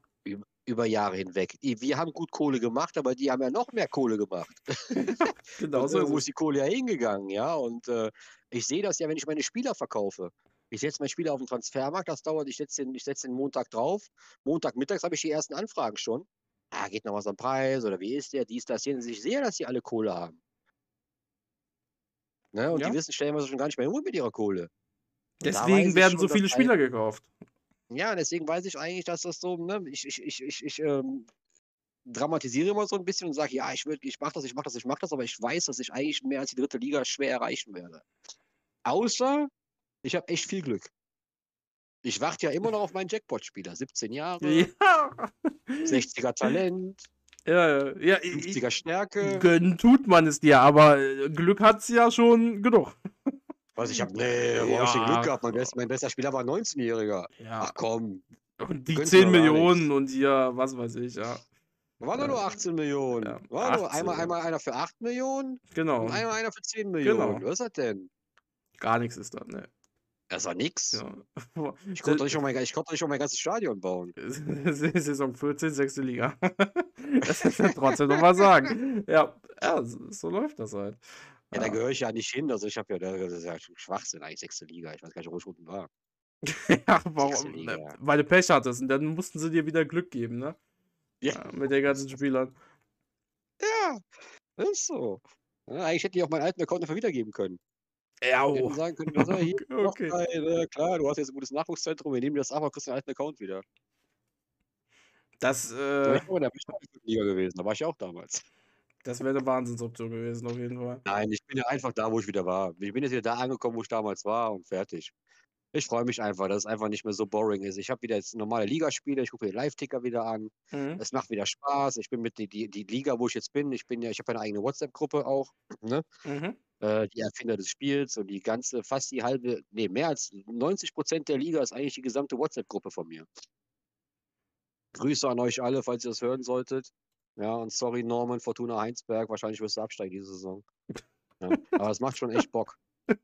über Jahre hinweg. Wir haben gut Kohle gemacht, aber die haben ja noch mehr Kohle gemacht. Genau so irgendwo ist die Kohle ja hingegangen, ja. Und äh, ich sehe das ja, wenn ich meine Spieler verkaufe. Ich setze meinen Spieler auf den Transfermarkt, das dauert, ich setze den, ich setz den Montag drauf. Montagmittags habe ich die ersten Anfragen schon. Ah, geht noch was am Preis oder wie ist der, dies, das, jenes. Ich sehe, dass die alle Kohle haben. Ne? Und Ja. die wissen stellenweise schon gar nicht mehr um mit ihrer Kohle. Und Deswegen werden so viele Spieler gekauft. Ja, deswegen weiß ich eigentlich, dass das so, ne, ich, ich, ich, ich, ich ähm, dramatisiere immer so ein bisschen und sage, ja, ich ich mache das, ich mache das, ich mache das, aber ich weiß, dass ich eigentlich mehr als die dritte Liga schwer erreichen werde. Außer, ich habe echt viel Glück. Ich warte ja immer noch auf meinen Jackpot-Spieler. 17 Jahre, Ja. 60er Talent, Ja, ja. ja ich, 50er Stärke. gönnen tut man es dir, aber äh, Glück hat es ja schon genug. Was ich habe, nee, wo hab ich denn Ja. Glück gehabt? Mein, best, mein bester Spieler war ein 19-Jähriger. Ja. Ach komm, Und die gönn's 10 mir doch gar Millionen und hier, was weiß ich, ja. war doch nur 18 Millionen. Ja, War nur 18, einmal, ja. einmal einer für 8 Millionen Genau. und einmal einer für 10 Millionen. Genau. Was ist das denn? Gar nichts ist da, ne. Das war nix. Ja. Ich konnte nicht mein, ich konnte nicht schon mein ganzes Stadion bauen. Saison 14, sechste Liga. das ist ja trotzdem noch mal sagen. Ja, ja so läuft das halt. Ja, da Ja. gehöre ich ja nicht hin. Also ich habe ja, das ist ja Schwachsinn eigentlich, sechste Liga. Ich weiß gar nicht, wo ich unten war. Ja, warum? Liga. Ne, Weil du Pech hattest und dann mussten sie dir wieder Glück geben, ne? Ja. Ja, mit den ganzen Spielern. Ja, ist so. Ja, eigentlich hätte ich auch meinen alten Account einfach wiedergeben können. Ja, oh. sagen können, so, hier, Okay. eine, klar, du hast jetzt ein gutes Nachwuchszentrum, wir nehmen das ab, aber kriegst den alten Account wieder. Das, Da wär äh, ich auch in der Liga gewesen, da war ich ja auch damals. Das wäre eine Wahnsinnsoption gewesen, auf jeden Fall. Nein, ich bin ja einfach da, wo ich wieder war. Ich bin jetzt wieder da angekommen, wo ich damals war und fertig. Ich freue mich einfach, dass es einfach nicht mehr so boring ist. Ich habe wieder jetzt normale Ligaspiele, ich gucke mir den Live-Ticker wieder an. Mhm. Es macht wieder Spaß. Ich bin mit die, die, die Liga, wo ich jetzt bin, ich bin ja, ich habe eine eigene WhatsApp-Gruppe auch, ne? Mhm. Äh, die Erfinder des Spiels und die ganze, fast die halbe, nee, mehr als 90 Prozent der Liga ist eigentlich die gesamte WhatsApp-Gruppe von mir. Grüße an euch alle, falls ihr das hören solltet. Ja, und sorry, Norman, Fortuna Heinsberg, wahrscheinlich wirst du absteigen diese Saison. Ja, aber es macht schon echt Bock.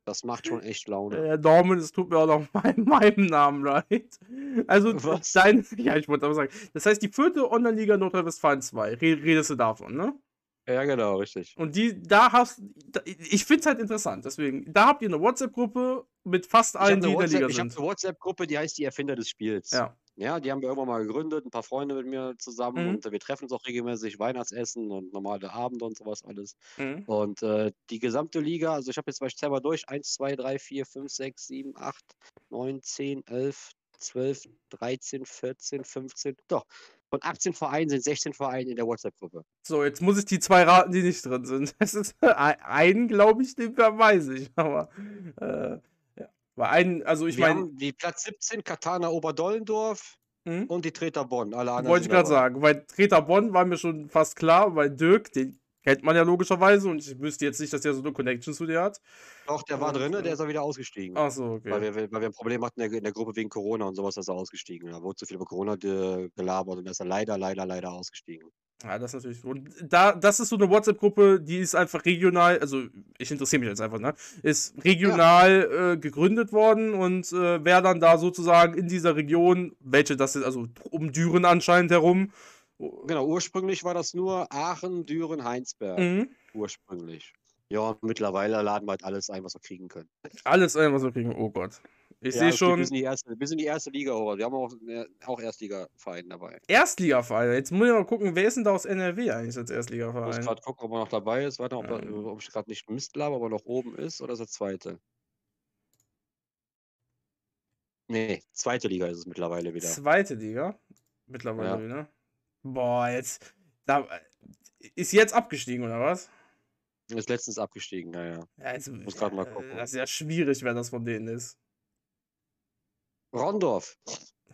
Das macht schon echt Laune. Äh, Norman, es tut mir auch noch mein, meinem Namen leid. Also, Was? dein, ja, ich wollte aber sagen, das heißt, die vierte Online-Liga Nordrhein-Westfalen 2, re redest du davon, ne? Ja, genau, richtig. Und die, da hast ich finde es halt interessant, deswegen, da habt ihr eine WhatsApp-Gruppe mit fast habe allen, die in der Liga WhatsApp- ich hab sind. eine WhatsApp-Gruppe, die heißt die Erfinder des Spiels. Ja. Ja, die haben wir irgendwann mal gegründet, ein paar Freunde mit mir zusammen Mhm. und wir treffen uns auch regelmäßig, Weihnachtsessen und normale Abende und sowas alles. Mhm. Und äh, die gesamte Liga, also ich habe jetzt mal, mal durch, 1, 2, 3, 4, 5, 6, 7, 8, 9, 10, 11, 12, 13, 14, 15, doch. Von 18 Vereinen sind 16 Vereine in der WhatsApp-Gruppe. So, jetzt muss ich die zwei raten, die nicht drin sind. Das ist ein- einen, glaube ich, den weiß ich. Aber äh. Weil einen, also ich meine, die Platz 17, Katana Oberdollendorf hm? und die Treter Bonn. Alle anderen wollte ich gerade sagen, weil Treter Bonn war mir schon fast klar, weil Dirk, den kennt man ja logischerweise und ich wüsste jetzt nicht, dass der so eine Connection zu dir hat. Doch, der war drin, äh, der ist auch wieder ausgestiegen. Ach so, Weil, okay. wir, weil wir ein Problem hatten in der, in der Gruppe wegen Corona und sowas, ist er ausgestiegen. Da wurde zu viel über Corona ge gelabert und da ist er leider, leider, leider ausgestiegen. Ja, das ist natürlich. Und da, das ist so eine WhatsApp-Gruppe, die ist einfach regional, also ich interessiere mich jetzt einfach, ne? Ist regional äh, gegründet worden und äh, wer dann da sozusagen in dieser Region, welche das ist, also um Düren anscheinend herum. Genau, ursprünglich war das nur Aachen, Düren, Heinsberg. Mhm. Ursprünglich. Ja, und mittlerweile laden wir halt alles ein, was wir kriegen können. Alles ein, was wir kriegen. Oh Gott. Ich Ja, sehe schon. Bis in, die erste, bis in die erste Liga hoch. Wir haben auch, äh, auch Erstliga-Verein dabei. Erstligaverein. Jetzt muss ich mal gucken, wer ist denn da aus NRW eigentlich als Ich muss Erstligaverein? gerade gucken, ob er noch dabei ist. Warte, ob, Ähm. ob ich gerade nicht Mist laber, ob er noch oben ist oder ist er zweite? Nee, zweite Liga ist es mittlerweile wieder. Zweite Liga. Mittlerweile Ja. wieder. Boah, jetzt. Da, ist jetzt abgestiegen, oder was? Ist letztens abgestiegen, naja. Ja, jetzt, Muss grad mal äh, gucken. Das ist ja schwierig, wer das von denen ist. Rondorf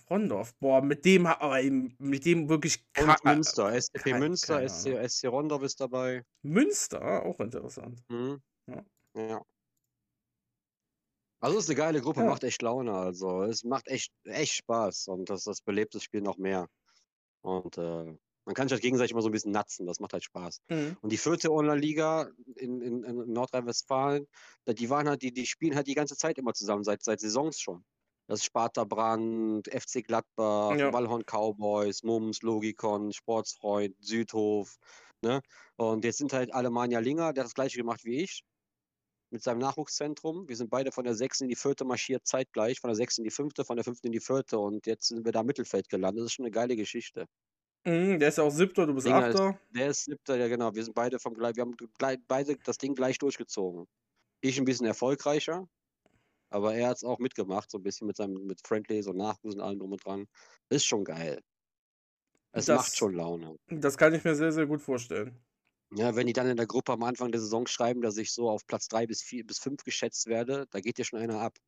Rondorf. Boah, mit dem, aber eben, mit dem wirklich. und äh, Münster. SCP kein- Münster, SC, SC Rondorf ist dabei. Münster, auch interessant. Mhm. Ja. Ja. Also es ist eine geile Gruppe, Ja. macht echt Laune. Also es macht echt, echt Spaß und das, das belebt das Spiel noch mehr. Und äh, man kann sich halt gegenseitig immer so ein bisschen natzen, das macht halt Spaß. Mhm. Und die vierte Online-Liga in, in, in Nordrhein-Westfalen, die waren halt, die, die spielen halt die ganze Zeit immer zusammen, seit, seit Saisons schon. Das ist Sparta Brand, FC Gladbach, Ja. Wallhorn Cowboys, Mums, Logikon, Sportsfreund, Südhof. Ne? Und jetzt sind halt Alemannia Linger, der hat das gleiche gemacht wie ich mit seinem Nachwuchszentrum. Wir sind beide von der 6. in die 4. marschiert zeitgleich, von der 6. in die 5., von der 5. in die 4. und jetzt sind wir da im Mittelfeld gelandet. Das ist schon eine geile Geschichte. Mhm, der ist ja auch siebter, du bist Dinger ist- achter. Der ist siebter, ja genau. Wir sind beide vom wir haben beide das Ding gleich durchgezogen. Ich ein bisschen erfolgreicher, aber er hat es auch mitgemacht, so ein bisschen mit seinem mit Friendlies und Nachwuchs und allem drum und dran. Ist schon geil. Es Das- macht schon Laune. Das kann ich mir sehr, sehr gut vorstellen. Ja, wenn die dann in der Gruppe am Anfang der Saison schreiben, dass ich so auf Platz 3 bis 4 bis 5 geschätzt werde, da geht dir schon einer ab.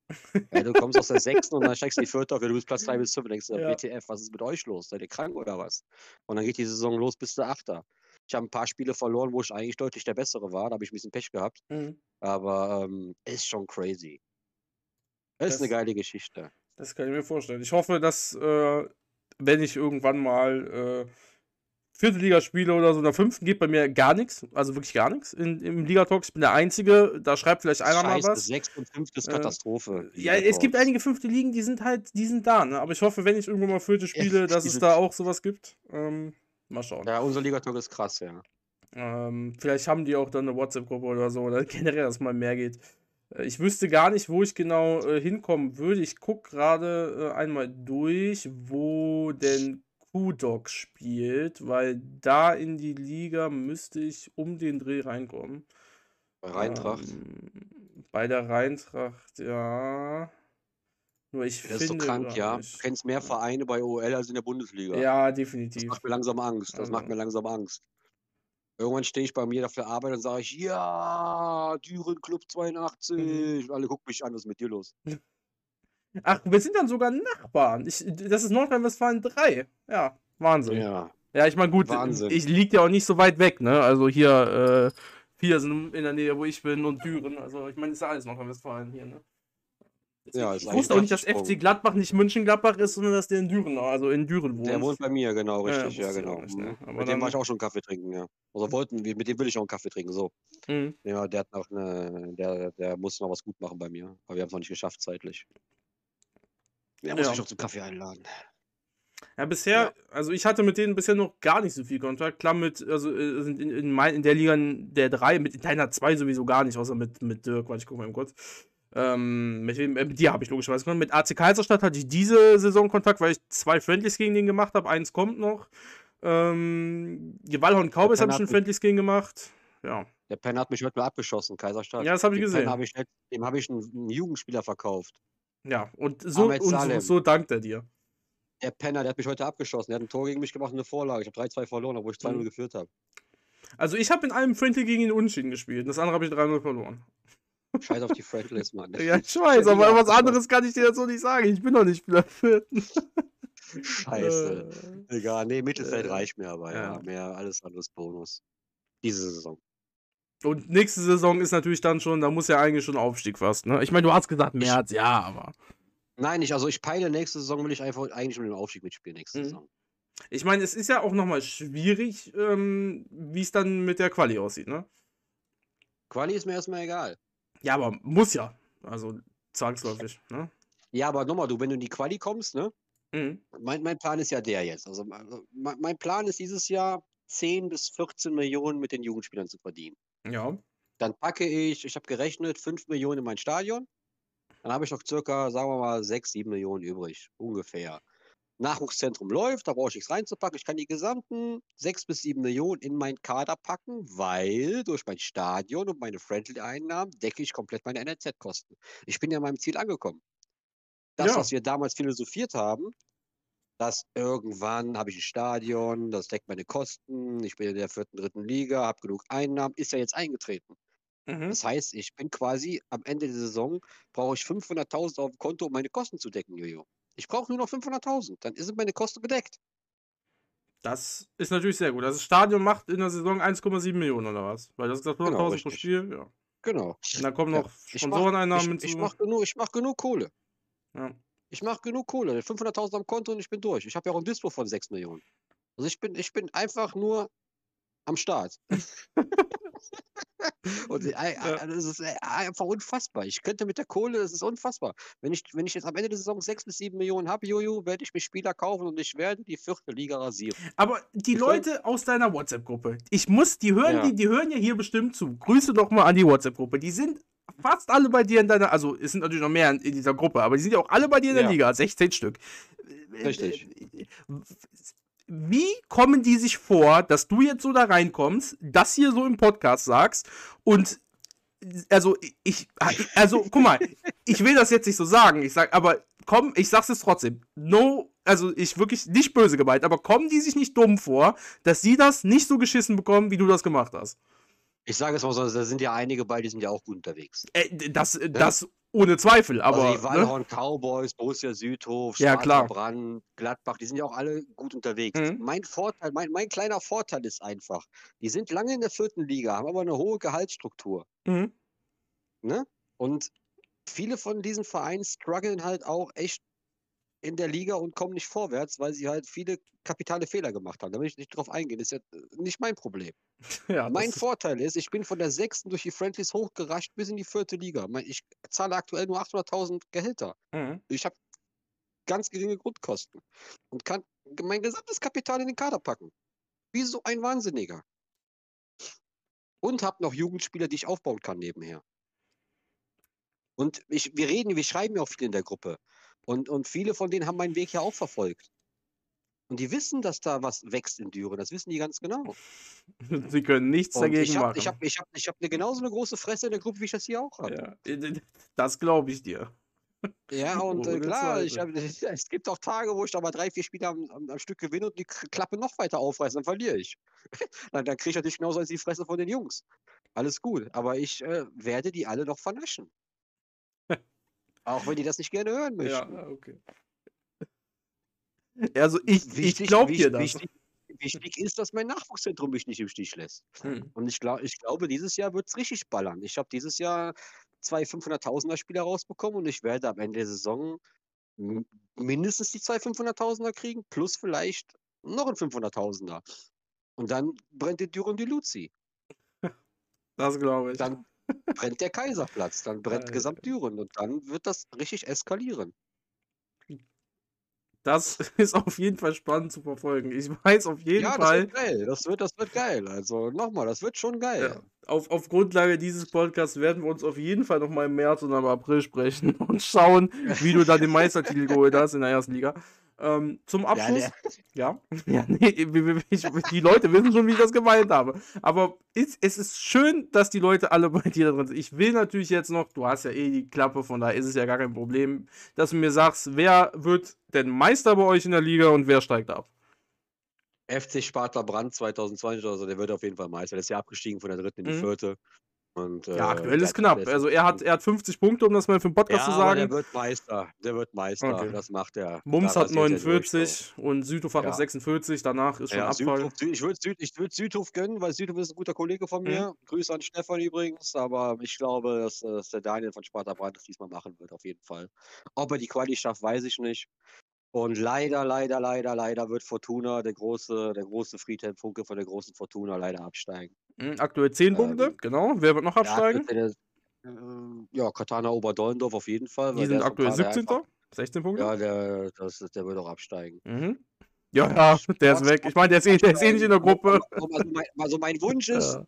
Ja, du kommst aus der 6. und dann steigst du die 4. auf, ja, du bist Platz 3 bis 5 und denkst du, Ja. WTF, was ist mit euch los? Seid ihr krank oder was? Und dann geht die Saison los bis der 8. Ich habe ein paar Spiele verloren, wo ich eigentlich deutlich der Bessere war, da habe ich ein bisschen Pech gehabt, Mhm. aber ähm, ist schon crazy. Ist Das- eine geile Geschichte. Das kann ich mir vorstellen. Ich hoffe, dass, äh, wenn ich irgendwann mal äh, vierte Liga spiele oder so, in der fünften geht bei mir gar nichts. Also wirklich gar nichts in, im Ligatalk. Ich bin der Einzige. Da schreibt vielleicht einer Scheiße, mal was. 6 und 5 ist Äh, Katastrophe. Ja, Liga es gibt einige fünfte Ligen, die sind halt, die sind da, ne? Aber ich hoffe, wenn ich irgendwann mal vierte spiele, dass es da auch sowas gibt. Ähm, mal schauen. Ja, unser Ligatalk ist krass, ja. Ähm, vielleicht haben die auch dann eine WhatsApp-Gruppe oder so, oder generell, dass mal mehr geht. Äh, Ich wüsste gar nicht, wo ich genau äh, hinkommen würde. Ich gucke gerade äh, einmal durch, wo denn Q-Dog spielt, weil da in die Liga müsste ich um den Dreh reinkommen. Bei Reintracht. Ähm, bei der Reintracht, ja. Nur ich Der ist so finde krank, ja. Du kennst mehr Vereine bei OL als in der Bundesliga. Ja, Das definitiv. macht mir langsam Angst. Das macht Also- mir langsam Angst. Irgendwann stehe ich bei mir der Arbeit und sage ich, ja, Düren Club 82. Mhm. Und alle gucken mich an, was ist mit dir los? Ach, wir sind dann sogar Nachbarn. Ich, das ist Nordrhein-Westfalen 3. Ja, Wahnsinn. Ja. Ja, ich meine, gut, Wahnsinn. ich liegt ja auch nicht so weit weg, ne? Also hier, äh, vier sind in der Nähe, wo ich bin und Düren. Also ich meine, ist ja alles Nordrhein-Westfalen hier, ne? Ja, ich wusste auch nicht, dass. FC Gladbach nicht München-Gladbach ist, sondern dass der in Düren, also in Düren wohnt. Der wohnt bei mir, genau, Ja, richtig, ja, auch genau. nicht, ne? Aber mit dem war ich auch schon Kaffee trinken, ja. Oder wollten wir, mit dem will ich auch einen Kaffee trinken, so. Mhm. Ja, der hat noch eine, der, der muss noch was gut machen bei mir. Aber wir haben es noch nicht geschafft zeitlich. Der muss Ja. mich auch zum Kaffee einladen. Ja, bisher, also ich hatte mit denen bisher noch gar nicht so viel Kontakt. Klar, mit, also äh, in, in, mein, in der Liga in der 3, mit in deiner 2 sowieso gar nicht, außer mit, mit Dirk, warte, ich guck mal eben kurz. Ähm, mit, wem, äh, mit dir habe ich logischerweise Kontakt. Mit AC Kaiserstadt hatte ich diese Saison Kontakt, weil ich zwei Friendlies gegen den gemacht habe. Eins kommt noch. Ähm, die Wallhorn Cowboys habe ich schon Friendlies gegen gemacht. Ja. Der Penner hat mich heute mal abgeschossen, Kaiserstadt. Ja, das habe ich gesehen. Hab ich, dem habe ich einen, Jugendspieler verkauft. Ja, und so, und so, so dankt er dir. Der Penner, der hat mich heute abgeschossen. Der hat ein Tor gegen mich gemacht und eine Vorlage. Ich habe 3-2 verloren, obwohl ich 2-0 mhm. geführt habe. Also ich habe in einem Friendly gegen ihn Unschieden gespielt. Das andere habe ich 3-0 verloren. Scheiß auf die Friendlies, Mann. ja, ich weiß, aber was anderes kann ich dir jetzt so nicht sagen. Ich bin noch nicht Spieler vierten. Scheiße. Äh, Egal, nee, Mittelfeld äh, reicht mir aber, ja. ja. Mehr, alles anderes Bonus. Diese Saison. Und nächste Saison ist natürlich dann schon, da muss ja eigentlich schon Aufstieg fast, ne? Ich meine, du hast gesagt März, ich, ja, aber. Nein, nicht. Also ich peile nächste Saison, will ich einfach eigentlich um den Aufstieg mitspielen nächste mhm. Saison. Ich meine, es ist ja auch nochmal schwierig, ähm, wie es dann mit der Quali aussieht, ne? Quali ist mir erstmal egal. Ja, aber muss ja. Also zwangsläufig, ne? Ja, aber nochmal, du, wenn du in die Quali kommst, ne? Mhm. Mein, mein Plan ist ja der jetzt. Also mein, mein Plan ist dieses Jahr 10 bis 14 Millionen mit den Jugendspielern zu verdienen. Ja. Dann packe ich, ich habe gerechnet, 5 Millionen in mein Stadion. Dann habe ich noch circa, sagen wir mal, 6, 7 Millionen übrig, ungefähr. Nachwuchszentrum läuft, da brauche ich nichts reinzupacken. Ich kann die gesamten 6 bis 7 Millionen in meinen Kader packen, weil durch mein Stadion und meine Friendly-Einnahmen decke ich komplett meine NLZ-Kosten. Ich bin ja meinem Ziel angekommen. Das, ja. was wir damals philosophiert haben, dass irgendwann habe ich ein Stadion, das deckt meine Kosten, ich bin in der vierten, dritten Liga, habe genug Einnahmen, ist ja jetzt eingetreten. Mhm. Das heißt, ich bin quasi am Ende der Saison, brauche ich 500.000 auf dem Konto, um meine Kosten zu decken, Jojo. Ich brauche nur noch 500.000, dann sind meine Kosten gedeckt. Das ist natürlich sehr gut. Also das Stadion macht in der Saison 1,7 Millionen oder was? Weil das gesagt 100.000 genau, pro Spiel, ja. Genau. Und dann kommen noch ja. Sponsoreneinnahmen hinzu. Ich, ich mache genug, mach genug Kohle. Ja. Ich mache genug Kohle. 500.000 am Konto und ich bin durch. Ich habe ja auch ein Dispo von 6 Millionen. Also ich bin, ich bin einfach nur am Start. Und äh, das ist äh, einfach unfassbar. Ich könnte mit der Kohle, das ist unfassbar. Wenn ich, wenn ich jetzt am Ende der Saison 6 bis 7 Millionen habe, Jojo, werde ich mir Spieler kaufen und ich werde die vierte Liga rasieren. Aber die ich Leute aus deiner WhatsApp-Gruppe, ich muss, die hören, ja. die, die hören ja hier bestimmt zu. Grüße doch mal an die WhatsApp-Gruppe. Die sind fast alle bei dir in deiner, also es sind natürlich noch mehr in, in dieser Gruppe, aber die sind ja auch alle bei dir in der ja. Liga, 16 Stück. Richtig. Wie kommen die sich vor, dass du jetzt so da reinkommst, das hier so im Podcast sagst und also ich, also guck mal, ich will das jetzt nicht so sagen, ich sag, aber komm, ich sag's es trotzdem, no, also ich wirklich nicht böse gemeint, aber kommen die sich nicht dumm vor, dass sie das nicht so geschissen bekommen, wie du das gemacht hast? Ich sage es mal so, da sind ja einige bei, die sind ja auch gut unterwegs. Äh, das, ja? Ohne Zweifel, also aber. Also die Wallhorn ne? Cowboys, Borussia Südhof, ja, klar. Brand, Gladbach, die sind ja auch alle gut unterwegs. Mhm. Mein Vorteil, mein, mein kleiner Vorteil ist einfach, die sind lange in der vierten Liga, haben aber eine hohe Gehaltsstruktur. Mhm. Ne? Und viele von diesen Vereinen strugglen halt auch echt in der Liga und kommen nicht vorwärts, weil sie halt viele kapitale Fehler gemacht haben. Da will ich nicht drauf eingehen. Das ist ja nicht mein Problem. Ja, mein Vorteil ist, ich bin von der sechsten durch die Friendlies hochgerascht bis in die vierte Liga. Ich zahle aktuell nur 800.000 Gehälter. Mhm. Ich habe ganz geringe Grundkosten und kann mein gesamtes Kapital in den Kader packen. Wie so ein Wahnsinniger. Und habe noch Jugendspieler, die ich aufbauen kann nebenher. Und ich, wir reden, wir schreiben ja auch viel in der Gruppe. Und, und viele von denen haben meinen Weg ja auch verfolgt. Und die wissen, dass da was wächst in Düren. Das wissen die ganz genau. Sie können nichts und dagegen ich hab, machen. Ich habe ich hab, ich hab eine, genauso eine große Fresse in der Gruppe, wie ich das hier auch habe. Ja, das glaube ich dir. Ja, und äh, klar, ich es gibt auch Tage, wo ich da mal drei, vier Spiele am, am, am Stück gewinne und die Klappe noch weiter aufreißen, dann verliere ich. dann, dann kriege ich natürlich genauso als die Fresse von den Jungs. Alles gut, aber ich äh, werde die alle noch vernaschen. Auch wenn die das nicht gerne hören möchten. Ja, okay. Also ich, wichtig, ich glaube dir das. Wichtig, wichtig, ist, dass mein Nachwuchszentrum mich nicht im Stich lässt. Hm. Und ich, glaub, ich glaube, dieses Jahr wird es richtig ballern. Ich habe dieses Jahr zwei 500.000er Spieler rausbekommen und ich werde am Ende der Saison mindestens die zwei 500.000er kriegen, plus vielleicht noch ein 500.000er. Und dann brennt die Düren die Luzi. Das glaube ich. Dann brennt der Kaiserplatz, dann brennt äh, gesamt Düren und dann wird das richtig eskalieren. Das ist auf jeden Fall spannend zu verfolgen. Ich weiß auf jeden ja, Fall. Das wird geil. Das wird, das wird geil. Also nochmal, das wird schon geil. auf, auf Grundlage dieses Podcasts werden wir uns auf jeden Fall nochmal im März und im April sprechen und schauen, wie du da den Meistertitel geholt hast in der ersten Liga. Ähm, zum Abschluss. Ja, ja. ja nee, ich, die Leute wissen schon, wie ich das gemeint habe. Aber es, es ist schön, dass die Leute alle bei dir drin sind. Ich will natürlich jetzt noch, du hast ja eh die Klappe, von daher ist es ja gar kein Problem, dass du mir sagst, wer wird denn Meister bei euch in der Liga und wer steigt ab? FC Sparta Brand 2020, also der wird auf jeden Fall Meister. Der ist ja abgestiegen von der dritten in die mhm. vierte. Und, äh, ja, aktuell ist knapp. Also er hat, er hat 50 Punkte, um das mal für den Podcast ja, zu sagen. der wird Meister. Der wird Meister. Okay. Das macht er. Mums hat 49 und Südhof hat ja. noch 46. Danach ist schon ja, Abfall. Südhof, ich würde Süd, würd Südhof gönnen, weil Südhof ist ein guter Kollege von mir. Mhm. Grüße an Stefan übrigens. Aber ich glaube, dass, dass der Daniel von Sparta Brand das diesmal machen wird, auf jeden Fall. Ob er die Quali schafft, weiß ich nicht. Und leider, leider, leider, leider wird Fortuna, der große, der große Friedhelm Funke von der großen Fortuna, leider absteigen. Mhm, aktuell 10 Punkte, ähm, genau. Wer wird noch absteigen? Ja, der, äh, ja Katana Oberdollendorf auf jeden Fall. Die sind aktuell 17. Einfach, 16 Punkte? Ja, der, das, der wird auch absteigen. Mhm. Ja, ja, der ist weg. Ich meine, der ist, eh, der ist eh nicht in der Gruppe. Also mein, also mein Wunsch ist, ja.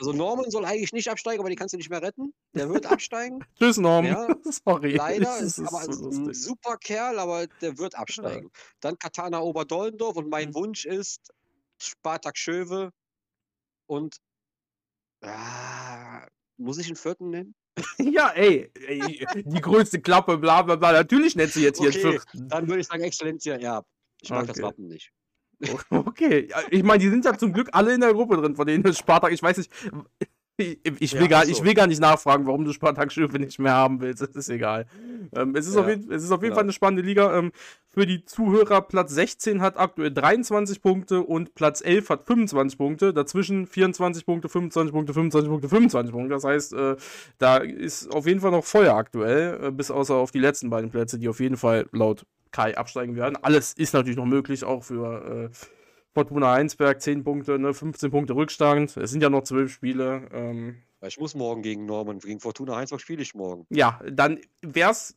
Also Norman soll eigentlich nicht absteigen, aber die kannst du nicht mehr retten. Der wird absteigen. Tschüss, Norman. Ja, Sorry. Leider, ist, ist aber so ein super Kerl, aber der wird absteigen. Ja. Dann Katana Oberdollendorf und mein mhm. Wunsch ist Spartak Schöwe und ah, muss ich einen vierten nennen? ja, ey, ey, die größte Klappe, bla bla bla. Natürlich nennst du jetzt okay, hier einen vierten. Dann würde ich sagen Exzellenz, ja. Ich mag okay. das Wappen nicht. Okay, ich meine, die sind ja zum Glück alle in der Gruppe drin, von denen Spartak, ich weiß nicht, ich, ich will, ja, gar, so. ich will gar nicht nachfragen, warum du Spartak-Schiffe nicht mehr haben willst, das ist egal. Ähm, es, ist ja, auf jeden, es ist auf jeden Fall eine spannende Liga. Ähm, für die Zuhörer, Platz 16 hat aktuell 23 Punkte und Platz 11 hat 25 Punkte. Dazwischen 24 Punkte, 25 Punkte, 25 Punkte, 25 Punkte. Das heißt, äh, da ist auf jeden Fall noch Feuer aktuell, äh, bis außer auf die letzten beiden Plätze, die auf jeden Fall laut Kai absteigen werden. Alles ist natürlich noch möglich, auch für äh, Fortuna Heinsberg 10 Punkte, ne, 15 Punkte Rückstand. Es sind ja noch 12 Spiele. Ähm, ich muss morgen gegen Norman, gegen Fortuna Heinsberg spiele ich morgen. Ja, dann wär's,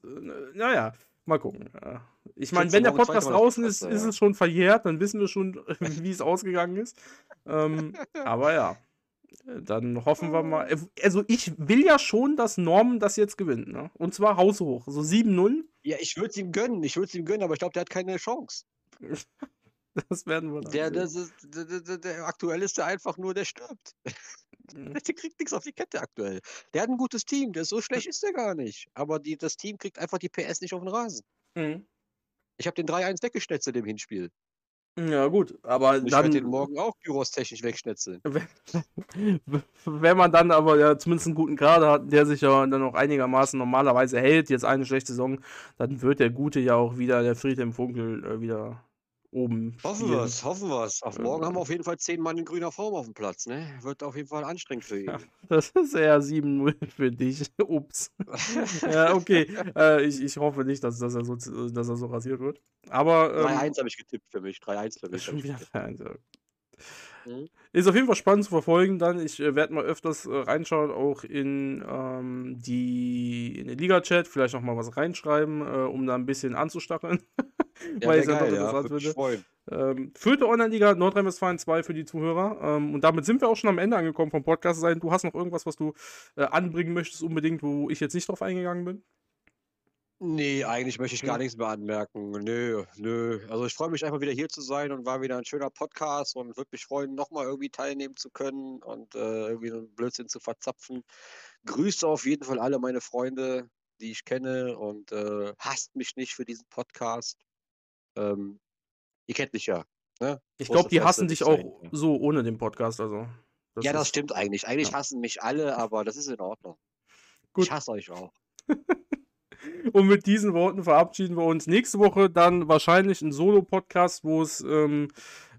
naja, mal gucken. Ich meine, wenn der Podcast draußen ist, ist es schon verjährt, dann wissen wir schon, wie es ausgegangen ist. Ähm, aber ja, dann hoffen wir mal. Also ich will ja schon, dass Norman das jetzt gewinnt, ne? Und zwar haushoch, so 7-0. Ja, ich würde es ihm gönnen, ich würde es ihm gönnen, aber ich glaube, der hat keine Chance. das werden wir dann der, das ist, der, der, der, aktuell ist der einfach nur, der stirbt. Mhm. Der kriegt nichts auf die Kette aktuell. Der hat ein gutes Team, der so schlecht ist der gar nicht. Aber die, das Team kriegt einfach die PS nicht auf den Rasen. Mhm. Ich habe den 3-1 weggeschnetzelt im Hinspiel. Ja, gut, aber ich dann. Den morgen auch gyrostechnisch wegschnetzeln. Wenn man dann aber ja zumindest einen guten Grade hat, der sich ja dann auch einigermaßen normalerweise hält, jetzt eine schlechte Saison, dann wird der Gute ja auch wieder, der Friedhelm Funkel, äh, wieder oben. Hoffen wir es, hoffen wir es. Auf morgen haben wir auf jeden Fall zehn Mann in grüner Form auf dem Platz, ne? Wird auf jeden Fall anstrengend für ihn. Ja, das ist eher 7-0 für dich. Ups. ja, okay. Äh, ich, ich hoffe nicht, dass, dass, er so, dass er so rasiert wird. Aber. Ähm, 3-1 habe ich getippt für mich. 3-1 für mich. Schon wieder 3-1, Mhm. Ist auf jeden Fall spannend zu verfolgen dann. Ich äh, werde mal öfters äh, reinschauen, auch in, ähm, die, in den Liga-Chat, vielleicht noch mal was reinschreiben, äh, um da ein bisschen anzustacheln. ja, Weil es ja doch interessant ja, würde. Ähm, vierte Online-Liga Nordrhein-Westfalen 2 für die Zuhörer. Ähm, und damit sind wir auch schon am Ende angekommen vom Podcast. Sein. Du hast noch irgendwas, was du äh, anbringen möchtest, unbedingt, wo ich jetzt nicht drauf eingegangen bin? Nee, eigentlich möchte ich gar nichts mehr anmerken. Nö, nö. Also ich freue mich einfach wieder hier zu sein und war wieder ein schöner Podcast und würde mich freuen, nochmal irgendwie teilnehmen zu können und äh, irgendwie einen Blödsinn zu verzapfen. Grüße auf jeden Fall alle meine Freunde, die ich kenne und äh, hasst mich nicht für diesen Podcast. Ähm, ihr kennt mich ja. Ne? Ich glaube, die hassen dich auch so ohne den Podcast. Also, das ja, das stimmt eigentlich. Eigentlich ja. hassen mich alle, aber das ist in Ordnung. Gut. Ich hasse euch auch. Und mit diesen Worten verabschieden wir uns. Nächste Woche dann wahrscheinlich ein Solo-Podcast, wo es ähm,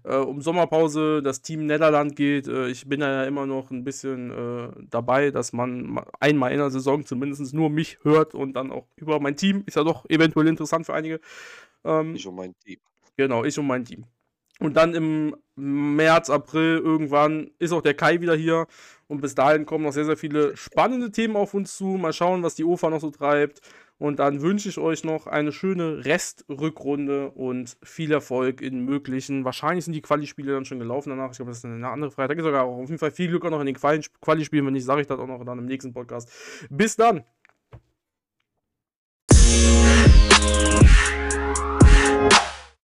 äh, um Sommerpause, das Team Netherland geht. Äh, ich bin ja immer noch ein bisschen äh, dabei, dass man einmal in der Saison zumindest nur mich hört und dann auch über mein Team. Ist ja doch eventuell interessant für einige. Ähm, ich und mein Team. Genau, ich und mein Team. Und dann im März, April irgendwann ist auch der Kai wieder hier. Und bis dahin kommen noch sehr, sehr viele spannende Themen auf uns zu. Mal schauen, was die OFA noch so treibt. Und dann wünsche ich euch noch eine schöne Restrückrunde und viel Erfolg in möglichen. Wahrscheinlich sind die Quali-Spiele dann schon gelaufen danach. Ich glaube, das ist eine andere Freitag. Sogar auch auf jeden Fall viel Glück auch noch in den Quali-Spielen. Wenn nicht, sage ich das auch noch dann im nächsten Podcast. Bis dann.